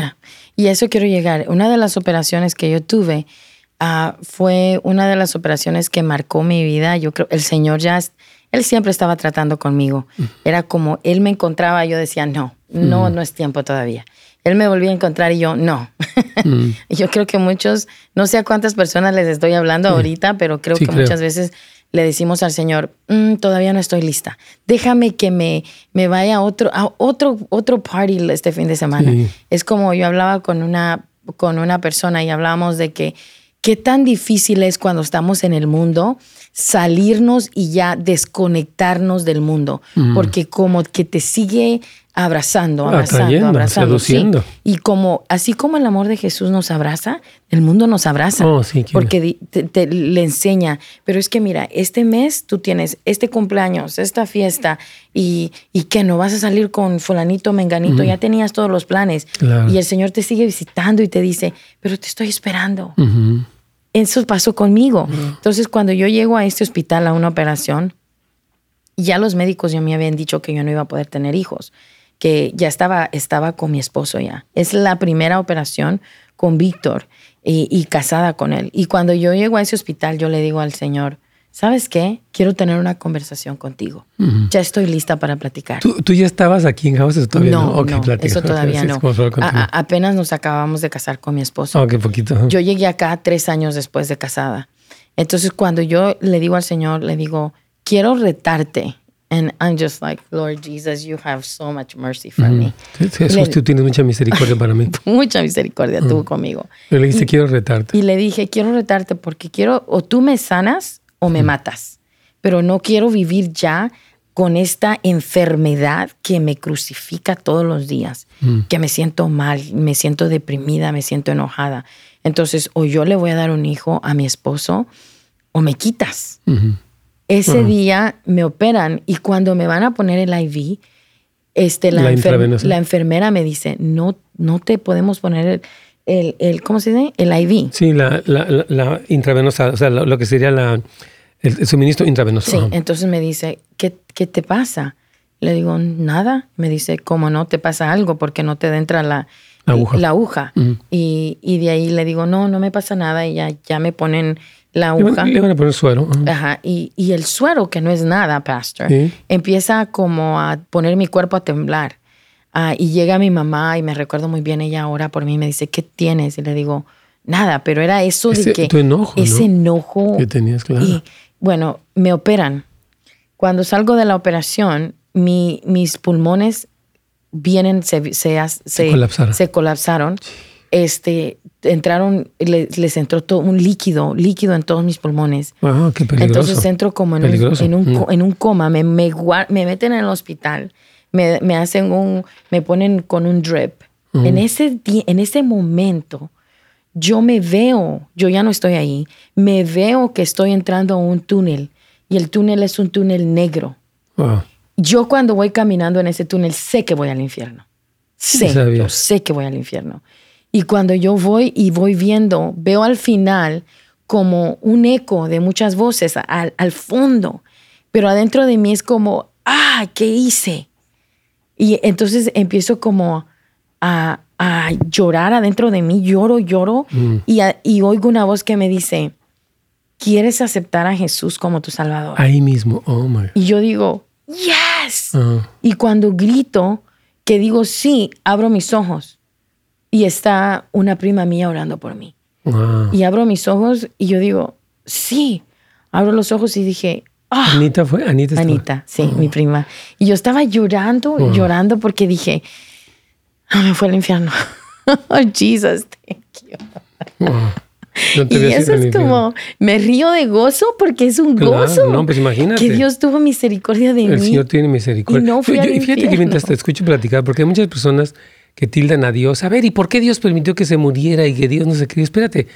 Y eso quiero llegar. Una de las operaciones que yo tuve uh, fue una de las operaciones que marcó mi vida. Yo creo, el Señor ya él siempre estaba tratando conmigo. Mm. Era como, él me encontraba, yo decía, no, no, mm. no es tiempo todavía. Él me volvía a encontrar y yo, no. Mm. yo creo que muchos, no sé a cuántas personas les estoy hablando ahorita, pero creo que muchas veces le decimos al Señor, todavía no estoy lista. Déjame que me, me vaya a otro, a otro, otro party este fin de semana. Es como yo hablaba con una, con una persona y hablábamos de que qué tan difícil es cuando estamos en el mundo salirnos y ya desconectarnos del mundo, mm. porque como que te sigue abrazando, abrazando, abrazando. Seduciendo. Y como, así como el amor de Jesús nos abraza, el mundo nos abraza. Oh, porque te, le enseña. Pero es que mira, este mes tú tienes este cumpleaños, esta fiesta, y, y que no vas a salir con fulanito, menganito, ya tenías todos los planes. Y el Señor te sigue visitando y te dice, pero te estoy esperando. Eso pasó conmigo. Entonces, cuando yo llego a este hospital a una operación, ya los médicos ya me habían dicho que yo no iba a poder tener hijos, que ya estaba, estaba con mi esposo ya. Es la primera operación con Víctor y, y casada con él. Y cuando yo llego a ese hospital, yo le digo al Señor, ¿sabes qué? Quiero tener una conversación contigo. Ya estoy lista para platicar. ¿Tú, ya estabas aquí en House todavía no? No, eso todavía no. apenas nos acabamos de casar con mi esposo. Ok, poquito. Yo llegué acá tres años después de casada. Entonces, cuando yo le digo al Señor, le digo, quiero retarte. And I'm just like, Lord Jesus, you have so much mercy for me. Jesús, tú tienes mucha misericordia para mí. mucha misericordia tú conmigo. le dije, quiero retarte. Y le dije, quiero retarte porque quiero, o tú me sanas o me matas. Pero no quiero vivir ya con esta enfermedad que me crucifica todos los días, mm. que me siento mal, me siento deprimida, me siento enojada. Entonces, o yo le voy a dar un hijo a mi esposo o me quitas. Ese día me operan y cuando me van a poner el IV, este, la, la, enfermera me dice, no, no te podemos poner el, el, el, ¿cómo se dice? El IV. Sí, la, la, la intravenosa, o sea, lo, que sería la, el, suministro intravenoso. Sí, entonces me dice, ¿qué, ¿qué, te pasa? Le digo, nada. Me dice, ¿cómo no te pasa algo? Porque no te entra la, aguja. La aguja. y, y, de ahí le digo, no, no me pasa nada. Y ya, ya me ponen la aguja. Le van, a poner suero. Ajá. Y, y, el suero, que no es nada, pastor, empieza como a poner mi cuerpo a temblar. Ah, y llega mi mamá y me recuerdo muy bien, ella ahora por mí me dice, ¿qué tienes? Y le digo, nada, pero era eso de que... Tu enojo, ese enojo. Que tenías, claro. Y bueno, me operan. Cuando salgo de la operación, mi, mis pulmones vienen, se, se, se, colapsaron. Se colapsaron. Este, entraron, les, entró todo un líquido, líquido en todos mis pulmones. Ah, qué peligroso. Entonces entro como en, un, en un, mm. en un, coma, me, me, me meten en el hospital me, me hacen un, me ponen con un drip. En, ese, en ese momento, yo me veo, yo ya no estoy ahí, me veo que estoy entrando a un túnel y el túnel es un túnel negro. Yo cuando voy caminando en ese túnel sé que voy al infierno. Sé, yo sé que voy al infierno. Y cuando yo voy y voy viendo, veo al final como un eco de muchas voces al, al fondo, pero adentro de mí es como, ah, ¿qué hice? Y entonces empiezo como a, a llorar adentro de mí, lloro, lloro, mm. y, y, oigo una voz que me dice, ¿quieres aceptar a Jesús como tu Salvador? Ahí mismo, oh my. Y yo digo, yes. Ah. Y cuando grito, que digo sí, abro mis ojos y está una prima mía orando por mí. Y abro mis ojos y yo digo, sí. Abro los ojos y dije, ah". Anita fue, Anita. Anita, sí, mi oh. prima. Y yo estaba llorando, oh. llorando porque dije, ah, me fue al infierno. oh, Jesus, thank you. y eso es como, me río de gozo porque es un gozo. No, pues imagínate. Que Dios tuvo misericordia de mí. El Señor tiene misericordia. Y no fui y fíjate que mientras te escucho platicar, porque hay muchas personas que tildan a Dios. A ver, ¿y por qué Dios permitió que se muriera y que Dios no se qué? Espérate,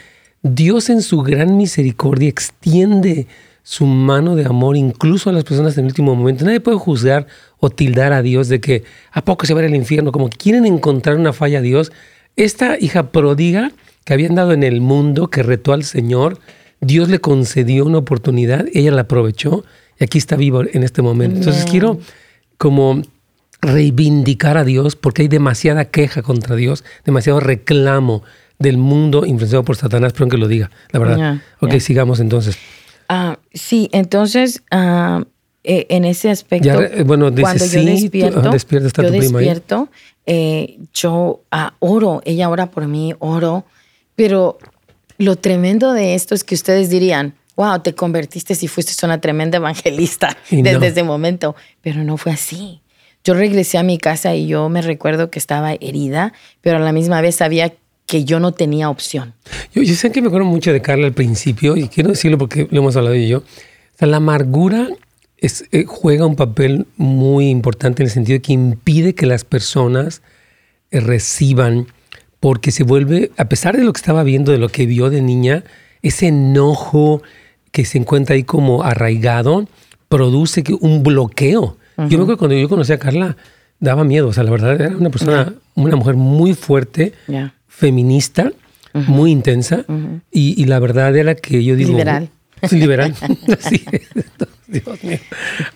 Dios en su gran misericordia extiende su mano de amor incluso a las personas en el último momento. Nadie puede juzgar o tildar a Dios de que a poco se va al infierno, como que quieren encontrar una falla a Dios. Esta hija pródiga que había andado en el mundo, que retó al Señor, Dios le concedió una oportunidad, ella la aprovechó y aquí está vivo en este momento. Entonces quiero como reivindicar a Dios porque hay demasiada queja contra Dios, demasiado reclamo del mundo influenciado por Satanás, pero que lo diga, la verdad. ok, sigamos entonces. Ah, sí, entonces ah, eh, en ese aspecto, eh, bueno, cuando yo despierto, yo despierto, eh, yo ah, oro, ella ora por mí, oro, pero lo tremendo de esto es que ustedes dirían, wow, te convertiste si fuiste una tremenda evangelista desde ese momento, pero no fue así. Yo regresé a mi casa y yo me recuerdo que estaba herida, pero a la misma vez sabía que yo no tenía opción. Yo, sé que me acuerdo mucho de Carla al principio, y quiero decirlo porque lo hemos hablado yo. la amargura eh, juega un papel muy importante en el sentido de que impide que las personas eh, reciban, porque se vuelve, a pesar de lo que estaba viendo, de lo que vio de niña, ese enojo que se encuentra ahí como arraigado, produce un bloqueo yo me acuerdo cuando yo conocí a Carla, daba miedo. O sea, la verdad era una persona, una mujer muy fuerte, feminista, muy intensa. y, la verdad era que yo digo. Liberal. Sí, liberal. Dios mío.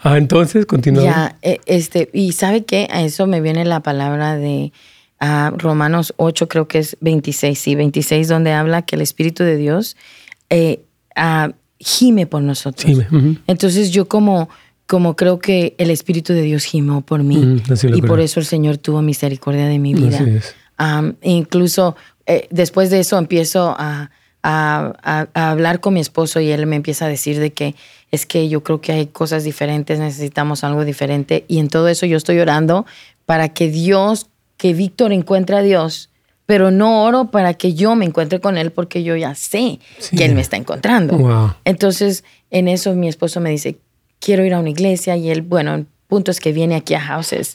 Ah, entonces, continúa. Ya, eh, este, y ¿sabe qué? A eso me viene la palabra de uh, Romanos 8, creo que es 26, sí, 26, donde habla que el Espíritu de Dios eh, uh, gime por nosotros. Gime. Entonces, yo como como creo que el Espíritu de Dios gimó por mí mm, y por eso el Señor tuvo misericordia de mi vida. incluso eh, después de eso empiezo a, hablar con mi esposo y él me empieza a decir de que es que yo creo que hay cosas diferentes, necesitamos algo diferente y en todo eso yo estoy orando para que Dios, que Víctor encuentre a Dios, pero no oro para que yo me encuentre con él porque yo ya sé que él me está encontrando. Entonces en eso mi esposo me dice, quiero ir a una iglesia y él, bueno, el punto es que viene aquí a Houses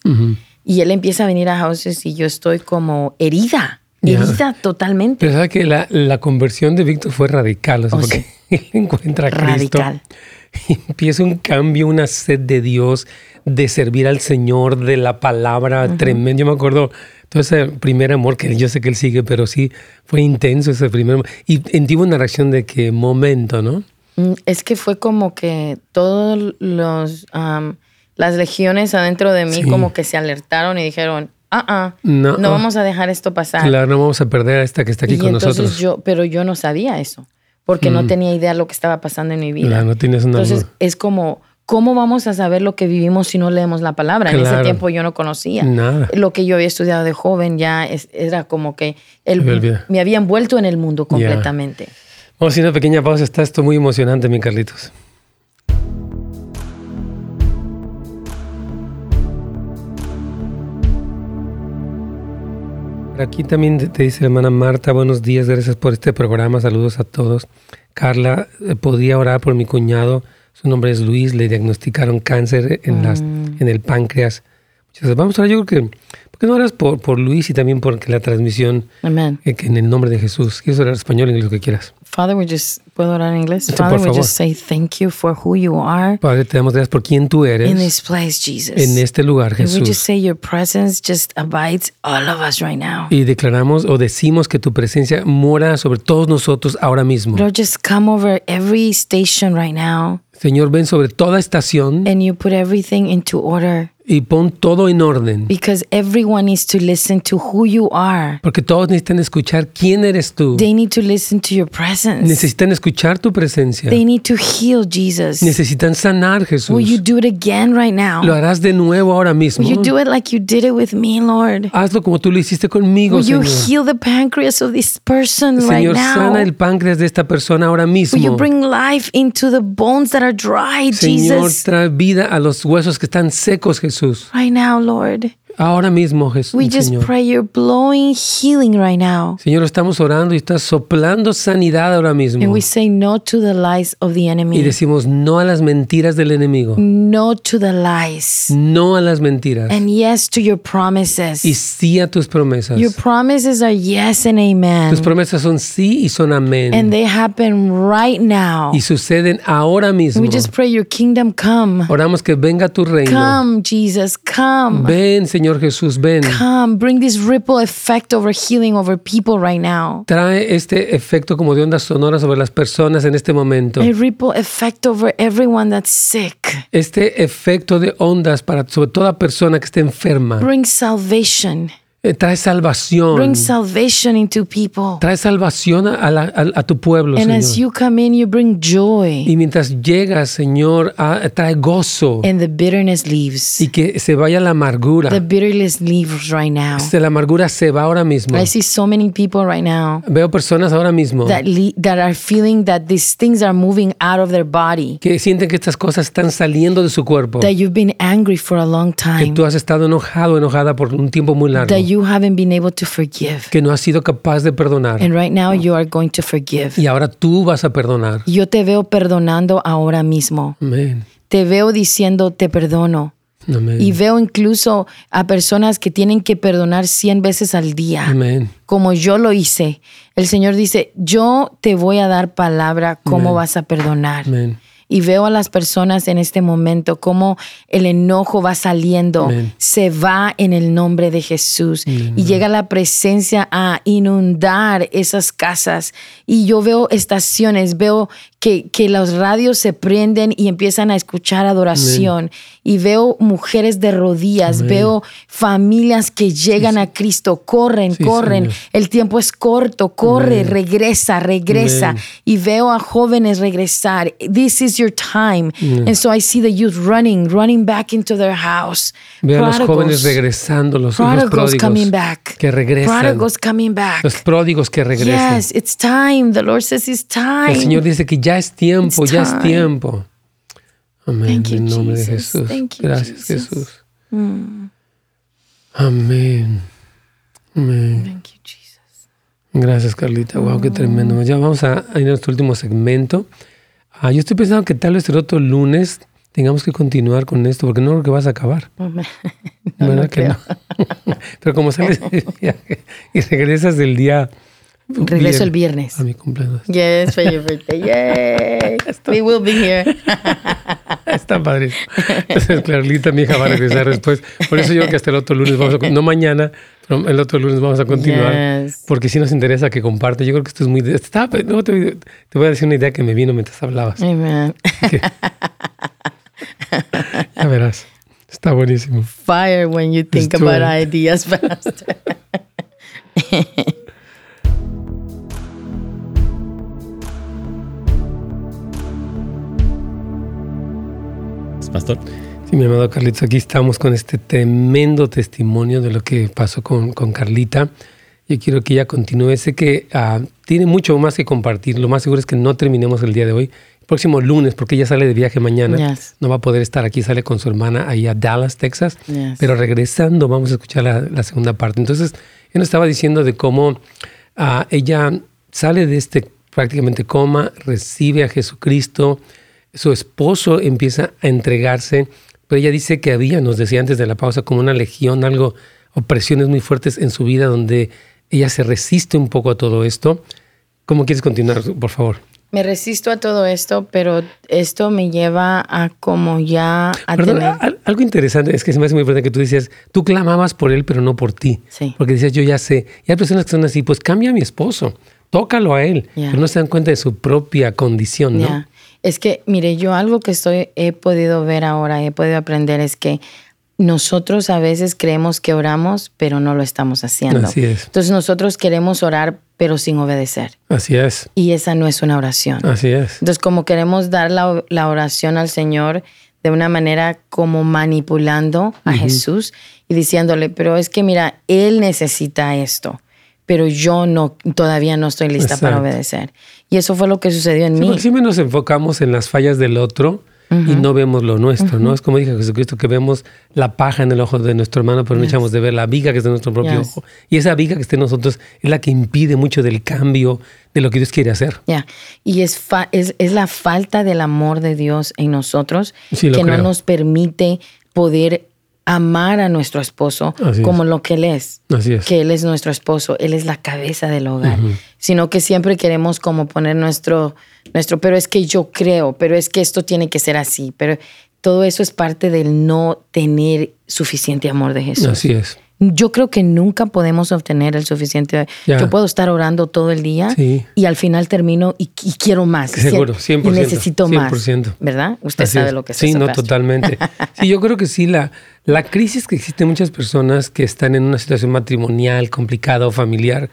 y él empieza a venir a Houses y yo estoy como herida. Herida totalmente. Pero sabes que la, la, conversión de Víctor fue radical, o sea, oh, porque él encuentra a Cristo. Radical. Y empieza un cambio, una sed de Dios, de servir al Señor, de la palabra tremendo. Yo me acuerdo todo ese primer amor que yo sé que él sigue, pero sí fue intenso ese primer amor. Y en una reacción de que momento, ¿no? Mm, es que fue como que todos los las legiones adentro de mí como que se alertaron y dijeron, ah, ah no, no, vamos a dejar esto pasar. Claro, no vamos a perder a esta que está aquí con nosotros. Yo, pero yo no sabía eso, porque no mm. tenía idea de lo que estaba pasando en mi vida. Claro, no tienes una Entonces es como, ¿cómo vamos a saber lo que vivimos si no leemos la palabra? En ese tiempo yo no conocía. Nada. Lo que yo había estudiado de joven ya era como que el, me había envuelto en el mundo completamente. Vamos a hacer una pequeña pausa. Está esto muy emocionante, mi Carlitos. Aquí también te dice la hermana Marta, buenos días, gracias por este programa, saludos a todos. Carla, eh, podía orar por mi cuñado, su nombre es Luis, le diagnosticaron cáncer en, las, mm. en el páncreas. Vamos a ver, yo creo que, qué no oras por, por Luis y también por la transmisión? Amén. Eh, en el nombre de Jesús. Quieres orar español, en lo que quieras. Father, we just, ¿puedo orar en inglés? Sí, Father, por we favor. just say thank you for who you are Padre, te damos gracias por quien tú eres in this place, Jesus. en este lugar, And we just Jesús. say your presence just abides all of us right now. Y declaramos o decimos que tu presencia mora sobre todos nosotros ahora mismo. Lord, just come over every station right now Señor, ven sobre toda estación and you put everything into order y pon todo en orden. because everyone needs to listen to who you are. Porque todos necesitan escuchar quién eres tú. They need to listen to your presence. Necesitan escuchar tu presencia. They need to heal, Jesus. Necesitan sanar, Will you Jesús. do it again right now? Lo harás de nuevo ahora mismo. Will you do it like you did it with me, Lord? Hazlo como tú lo hiciste conmigo, Will you Señor. heal the pancreas of this person right Señor, now? sana el páncreas de esta persona ahora Will you mismo. bring life into the bones that are dry, Señor, Jesus? trae vida a los huesos que están secos, Jesús. Right now, Lord. Ahora mismo, Jesús. We just Señor. pray you're blowing healing right now. Señor, estamos orando y estás soplando sanidad ahora mismo. And we say no to the lies of the Y enemy. decimos no a las mentiras del enemigo. No to the lies. No a las mentiras. And yes to your promises. Y sí a tus promesas. Your promises are yes and amen. Tus promesas son sí y son amén. And they happen right now. Y suceden ahora mismo. We just pray your kingdom come. Oramos que venga tu reino. Come, Jesus, come. Ven, Señor Jesús, ven. Come, bring this ripple effect over healing over people right now. Trae este efecto como de ondas sonoras sobre las personas en este momento. A ripple effect over everyone that's sick. Este efecto de ondas para sobre toda persona que esté enferma. Bring salvation. Eh, Trae salvación. Bring salvation into people. Trae salvación a, la- a- a tu pueblo, And as Señor. you come in, you bring joy. Y mientras llegas, Señor, a- trae gozo. And the bitterness leaves. Y que se vaya la amargura. The bitterness leaves right now. Este, La amargura se va ahora mismo. I see so many people right now Veo personas ahora mismo that that are feeling that these things are moving out of their body. que sienten que estas cosas están saliendo de su cuerpo. That you've been angry for a long Que time. tú has estado enojado, enojada por un tiempo muy largo. That you haven't been able to forgive. Que no has sido capaz de perdonar. And right now you are going to forgive. Y ahora tú vas a perdonar. Yo te veo perdonando ahora mismo. Amén. Te veo diciendo te perdono. Amén. Y veo incluso a personas que tienen que perdonar 100 veces al día, Amén. como yo lo hice. El Señor dice, yo te voy a dar palabra cómo vas a perdonar. Amén. Y veo a las personas en este momento cómo el enojo va saliendo, Amén. se va en el nombre de Jesús y llega la presencia a inundar esas casas. Y yo veo estaciones, veo que, que los radios se prenden y empiezan a escuchar adoración. Y veo mujeres de rodillas, veo familias que llegan a Cristo, corren, Sí, corren. Señor. El tiempo es corto, corre, regresa, regresa. Amén. Y veo a jóvenes regresar. This is your time. And so I see the youth running, running back into their house. Ve a los jóvenes regresando, los hijos Prodigals coming back. que regresan. Coming back. Los pródigos que regresan. Yes, it's time. The Lord says it's time. El Señor dice que ya es tiempo, ya es tiempo. Amén. En nombre de. Jesús. Gracias, Jesus. Mm. Jesús. Amén. Amén. Thank you, Jesus. Gracias, Carlita. Wow, qué tremendo. Ya vamos a, ir a nuestro último segmento. Ah, yo estoy pensando que tal vez el otro lunes tengamos que continuar con esto, porque no creo que vas a acabar. No, ¿Verdad no que no? Pero como sales de viaje y regresas del día. Regreso el viernes. A mi cumpleaños. Yes, for your birthday. Yay. We will be here. Está padre. Entonces, Carlita, mi hija, va a regresar después. Por eso yo creo que hasta el otro lunes vamos a... No mañana, pero el otro lunes vamos a continuar. Yes. Porque sí nos interesa que comparte. Yo creo que esto es muy... Está, no, te, te voy a decir una idea que me vino mientras hablabas. Amen. Ya verás. Está buenísimo. Fire when you think about ideas fast. Pastor. Sí, mi amado Carlitos, aquí estamos con este tremendo testimonio de lo que pasó con, con Carlita. Yo quiero que ella continúe. Sé que ah, tiene mucho más que compartir. Lo más seguro es que no terminemos el día de hoy. El próximo lunes, porque ella sale de viaje mañana, Yes. no va a poder estar aquí. Sale con su hermana ahí a Dallas, Texas. Yes. Pero regresando, vamos a escuchar la, la segunda parte. Entonces, él nos estaba diciendo de cómo ah, ella sale de este prácticamente coma, recibe a Jesucristo, su esposo empieza a entregarse, pero ella dice que había, nos decía antes de la pausa, como una legión, algo, presiones muy fuertes en su vida donde ella se resiste un poco a todo esto. ¿Cómo quieres continuar, por favor? Me resisto a todo esto, pero esto me lleva a como ya a tener... Algo interesante es que se me hace muy importante que tú dices, tú clamabas por él, pero no por ti. Sí. Porque decías, yo ya sé. Y hay personas que son así, pues cambia a mi esposo, tócalo a él, pero no se dan cuenta de su propia condición, ¿no? Es que, mire, yo algo que estoy, he podido ver ahora, he podido aprender es que nosotros a veces creemos que oramos, pero no lo estamos haciendo. Así es. Entonces nosotros queremos orar, pero sin obedecer. Así es. Y esa no es una oración. Así es. Entonces como queremos dar la, oración al Señor de una manera como manipulando a Jesús y diciéndole, pero es que mira, Él necesita esto, pero yo no, todavía no estoy lista para obedecer. Y eso fue lo que sucedió en mí. Si nos enfocamos en las fallas del otro, y no vemos lo nuestro, ¿no? Es como dijo Jesucristo, que vemos la paja en el ojo de nuestro hermano, pero no echamos de ver la viga que está en nuestro propio ojo. Y esa viga que está en nosotros es la que impide mucho del cambio de lo que Dios quiere hacer. Ya, y es, es, es, la falta del amor de Dios en nosotros que no nos permite poder amar a nuestro esposo como lo que Él es. Así es. Que Él es nuestro esposo, Él es la cabeza del hogar. Sino que siempre queremos como poner nuestro, nuestro, pero es que yo creo, pero es que esto tiene que ser así. Pero todo eso es parte del no tener suficiente amor de Jesús. Así es. Yo creo que nunca podemos obtener el suficiente. Yo puedo estar orando todo el día y al final termino y, quiero más. Seguro, 100%. Y necesito 100%. más. ¿Verdad? Usted sabe lo que es Sí, no, totalmente. sí, yo creo que sí, la, la crisis que existe en muchas personas que están en una situación matrimonial, complicada o familiar,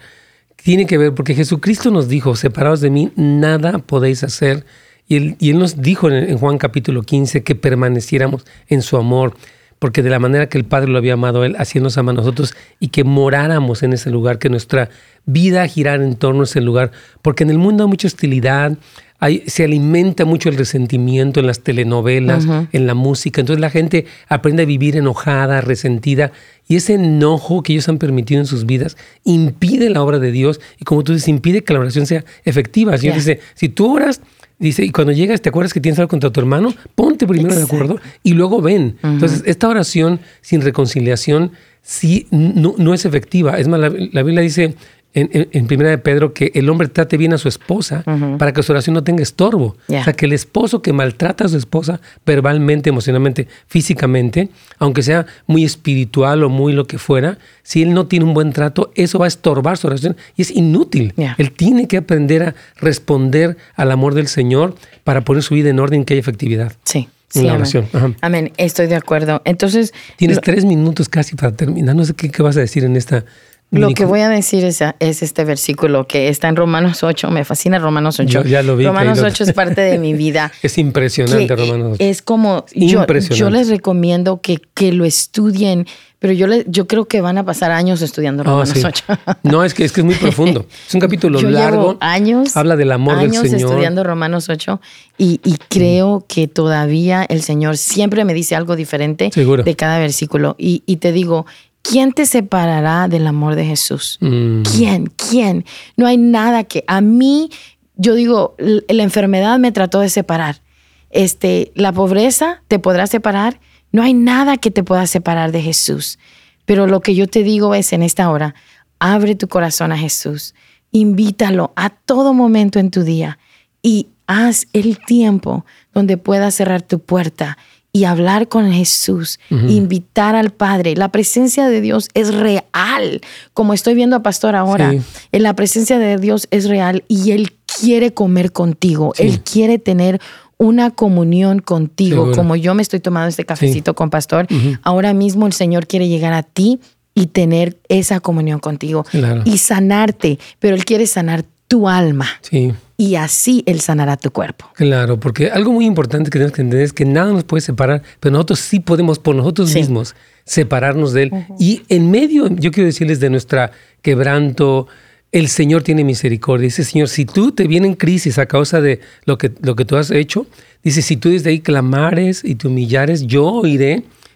tiene que ver porque Jesucristo nos dijo, separados de mí, nada podéis hacer. Y él, y él nos dijo en, en Juan capítulo 15 que permaneciéramos en su amor porque de la manera que el Padre lo había amado a Él, así nos ama a nosotros, y que moráramos en ese lugar, que nuestra vida girara en torno a ese lugar, porque en el mundo hay mucha hostilidad, hay, se alimenta mucho el resentimiento en las telenovelas, en la música, entonces la gente aprende a vivir enojada, resentida, y ese enojo que ellos han permitido en sus vidas impide la obra de Dios, y como tú dices, impide que la oración sea efectiva. Dice, si tú oras, Dice, y cuando llegas, ¿te acuerdas que tienes algo contra tu hermano? Ponte primero de acuerdo y luego ven. Entonces, esta oración sin reconciliación sí no, no es efectiva. Es más, la, la Biblia dice, en, Primera de Pedro que el hombre trate bien a su esposa para que su oración no tenga estorbo. O sea, que el esposo que maltrata a su esposa verbalmente, emocionalmente, físicamente, aunque sea muy espiritual o muy lo que fuera, si él no tiene un buen trato, eso va a estorbar su oración y es inútil. Él tiene que aprender a responder al amor del Señor para poner su vida en orden y que haya efectividad. Sí. En la oración. Amén. Estoy de acuerdo. Entonces. Tienes tres minutos casi para terminar. No sé qué, qué vas a decir en esta lo que voy a decir es, es, este versículo que está en Romanos 8, me fascina Romanos 8. ya lo vi. Romanos 8 es parte de mi vida. es impresionante Romanos 8. Es como, yo, yo, les recomiendo que, que lo estudien, pero yo, le, yo creo que van a pasar años estudiando ah, Romanos 8. no, es que, es que es muy profundo. Es un capítulo yo largo. Llevo años. Habla del amor del Señor. Años estudiando Romanos 8 y, y creo que todavía el Señor siempre me dice algo diferente de cada versículo. Y, y te digo, ¿Quién te separará del amor de Jesús? Mm. ¿Quién? ¿Quién? No hay nada que a mí, yo digo, la enfermedad me trató de separar. Este, la pobreza te podrá separar. No hay nada que te pueda separar de Jesús. Pero lo que yo te digo es en esta hora, abre tu corazón a Jesús. Invítalo a todo momento en tu día y haz el tiempo donde puedas cerrar tu puerta y hablar con Jesús, invitar al Padre. La presencia de Dios es real, como estoy viendo a Pastor ahora. En la presencia de Dios es real y Él quiere comer contigo, Él quiere tener una comunión contigo, como yo me estoy tomando este cafecito con Pastor. Ahora mismo el Señor quiere llegar a ti y tener esa comunión contigo y sanarte, pero Él quiere sanar tu alma. Sí y así Él sanará tu cuerpo. Claro, porque algo muy importante que tenemos que entender es que nada nos puede separar, pero nosotros sí podemos por nosotros mismos separarnos de Él. Y en medio, yo quiero decirles de nuestra quebranto, el Señor tiene misericordia. Dice, Señor, si tú te viene en crisis a causa de lo que, lo que tú has hecho, dice, si tú desde ahí clamares y te humillares, yo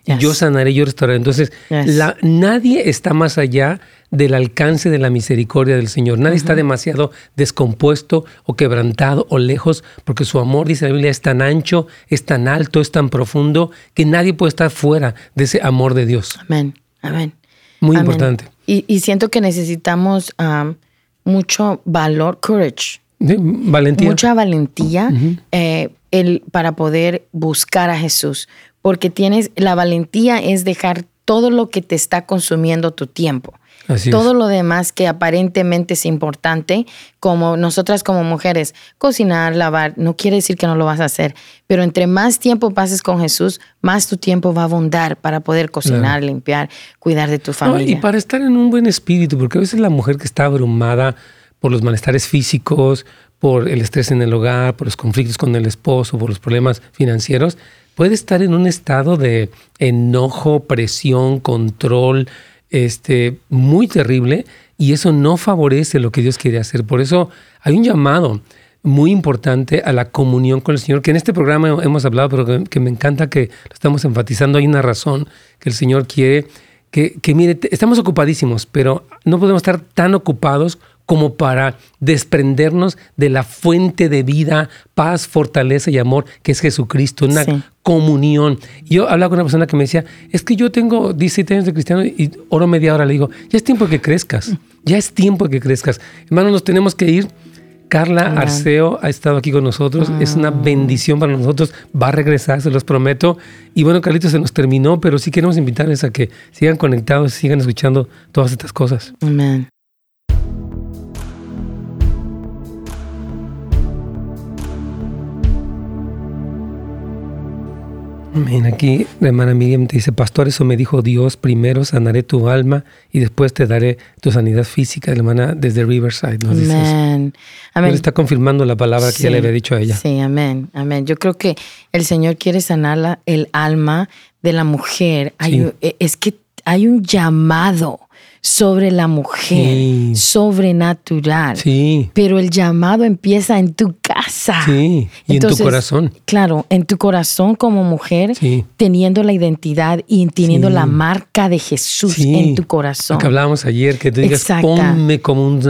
iré yo sanaré, yo restauraré. Entonces, la, nadie está más allá del alcance de la misericordia del Señor. Nadie está demasiado descompuesto o quebrantado o lejos, porque su amor, dice la Biblia, es tan ancho, es tan alto, es tan profundo, que nadie puede estar fuera de ese amor de Dios. Amén, amén. Muy importante. Y, siento que necesitamos um, mucho valor, courage. valentía. Mucha valentía eh, el, para poder buscar a Jesús. Porque tienes, la valentía es dejar todo lo que te está consumiendo tu tiempo. Todo lo demás que aparentemente es importante, como nosotras como mujeres, cocinar, lavar, no quiere decir que no lo vas a hacer, pero entre más tiempo pases con Jesús, más tu tiempo va a abundar para poder cocinar, limpiar, cuidar de tu familia. y para estar en un buen espíritu, porque a veces la mujer que está abrumada por los malestares físicos, por el estrés en el hogar, por los conflictos con el esposo, por los problemas financieros, puede estar en un estado de enojo, presión, control, este, muy terrible y eso no favorece lo que Dios quiere hacer. Por eso hay un llamado muy importante a la comunión con el Señor, que en este programa hemos hablado, pero que, me encanta que lo estamos enfatizando. Hay una razón que el Señor quiere que, que mire, estamos ocupadísimos, pero no podemos estar tan ocupados como para desprendernos de la fuente de vida, paz, fortaleza y amor que es Jesucristo, una comunión. Yo hablaba con una persona que me decía, es que yo tengo 17 años de cristiano y oro media hora. Le digo, ya es tiempo que crezcas, ya es tiempo que crezcas. Hermanos, nos tenemos que ir. Carla Arceo ha estado aquí con nosotros, es una ah. bendición para nosotros, va a regresar, se los prometo. Y bueno, Carlitos, se nos terminó, pero sí queremos invitarles a que sigan conectados, sigan escuchando todas estas cosas. Amén. Aquí la hermana Miriam te dice, pastor, eso me dijo Dios, primero sanaré tu alma y después te daré tu sanidad física. La hermana desde Riverside nos dice Amén. Amén. está confirmando la palabra que ya le había dicho a ella. Sí, amén, amén. Yo creo que el Señor quiere sanar el alma de la mujer. E, es que hay un llamado sobre la mujer, sobrenatural. Sí. Pero el llamado empieza en tu casa. Sí, y en tu corazón. Claro, en tu corazón como mujer, teniendo la identidad y teniendo la marca de Jesús en tu corazón. Lo que hablábamos ayer, que tú digas, ponme como, un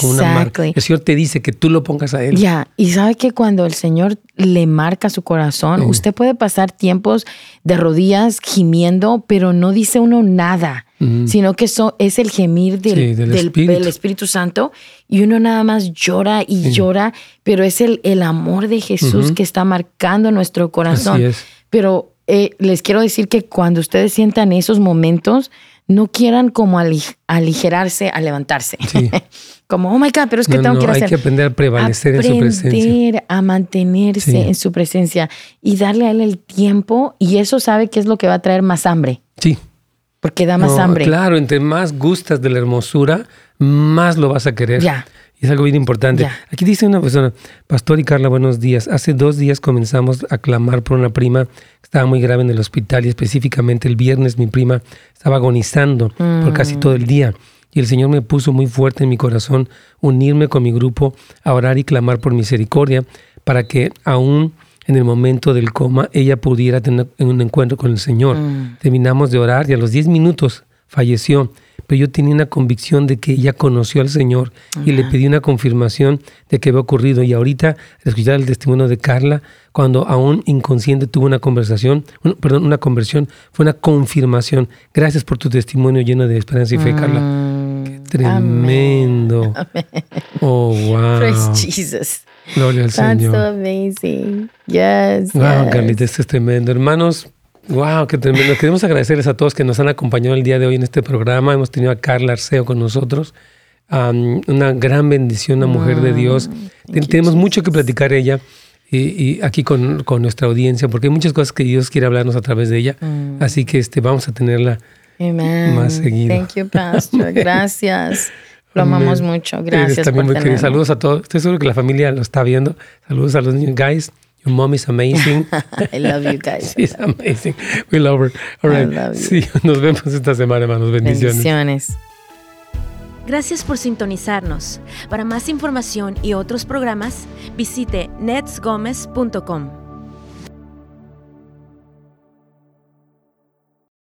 como una marca. El Señor te dice que tú lo pongas a Él. Ya, y sabe que cuando el Señor le marca su corazón, usted puede pasar tiempos de rodillas gimiendo, pero no dice uno nada sino que eso es el gemir del, del, Espíritu. Santo y uno nada más llora y llora, pero es el, el amor de Jesús que está marcando nuestro corazón. Pero eh, les quiero decir que cuando ustedes sientan esos momentos, no quieran como aligerarse a levantarse. como, oh my God, pero es que tengo que hacer. Hay que aprender a prevalecer en su presencia. Aprender a mantenerse en su presencia y darle a él el tiempo y eso sabe que es lo que va a traer más hambre. Sí porque da más hambre. Claro, entre más gustas de la hermosura, más lo vas a querer. Ya. Y es algo bien importante. Aquí dice una persona, Pastor y Carla, buenos días. Hace dos días comenzamos a clamar por una prima que estaba muy grave en el hospital y específicamente el viernes mi prima estaba agonizando por casi todo el mm. día. Y el Señor me puso muy fuerte en mi corazón unirme con mi grupo a orar y clamar por misericordia para que aún en el momento del coma ella pudiera tener un encuentro con el Señor. Mm. Terminamos de orar y a los 10 minutos falleció, pero yo tenía una convicción de que ella conoció al Señor y le pedí una confirmación de que había ocurrido. Y ahorita, al escuchar el testimonio de Carla, cuando aún inconsciente tuvo una conversación, perdón, una conversión, fue una confirmación. Gracias por tu testimonio lleno de esperanza y fe, Carla. Mm. Tremendo. Oh, wow. Praise Jesus. Gloria al That's Señor. so amazing. Yes. Wow, Carlita, esto es tremendo. Hermanos, wow, qué tremendo. Queremos agradecerles a todos que nos han acompañado el día de hoy en este programa. Hemos tenido a Carla Arceo con nosotros. una gran bendición, una mujer de Dios. Tenemos mucho que platicar ella. Y, aquí con, con, nuestra audiencia, porque hay muchas cosas que Dios quiere hablarnos a través de ella. Mm. Así que este, vamos a tenerla más seguido. Thank you, Pastor. Gracias. Lo amamos mucho. Gracias. también muy querido. Saludos a todos. Estoy seguro que la familia lo está viendo. Saludos a los niños. Guys, your mom is amazing. I love you guys. She's amazing. We love her. All right. I love you. Sí, nos vemos esta semana, hermanos. Bendiciones. Bendiciones. Gracias por sintonizarnos. Para más información y otros programas, visite netsgomez.com.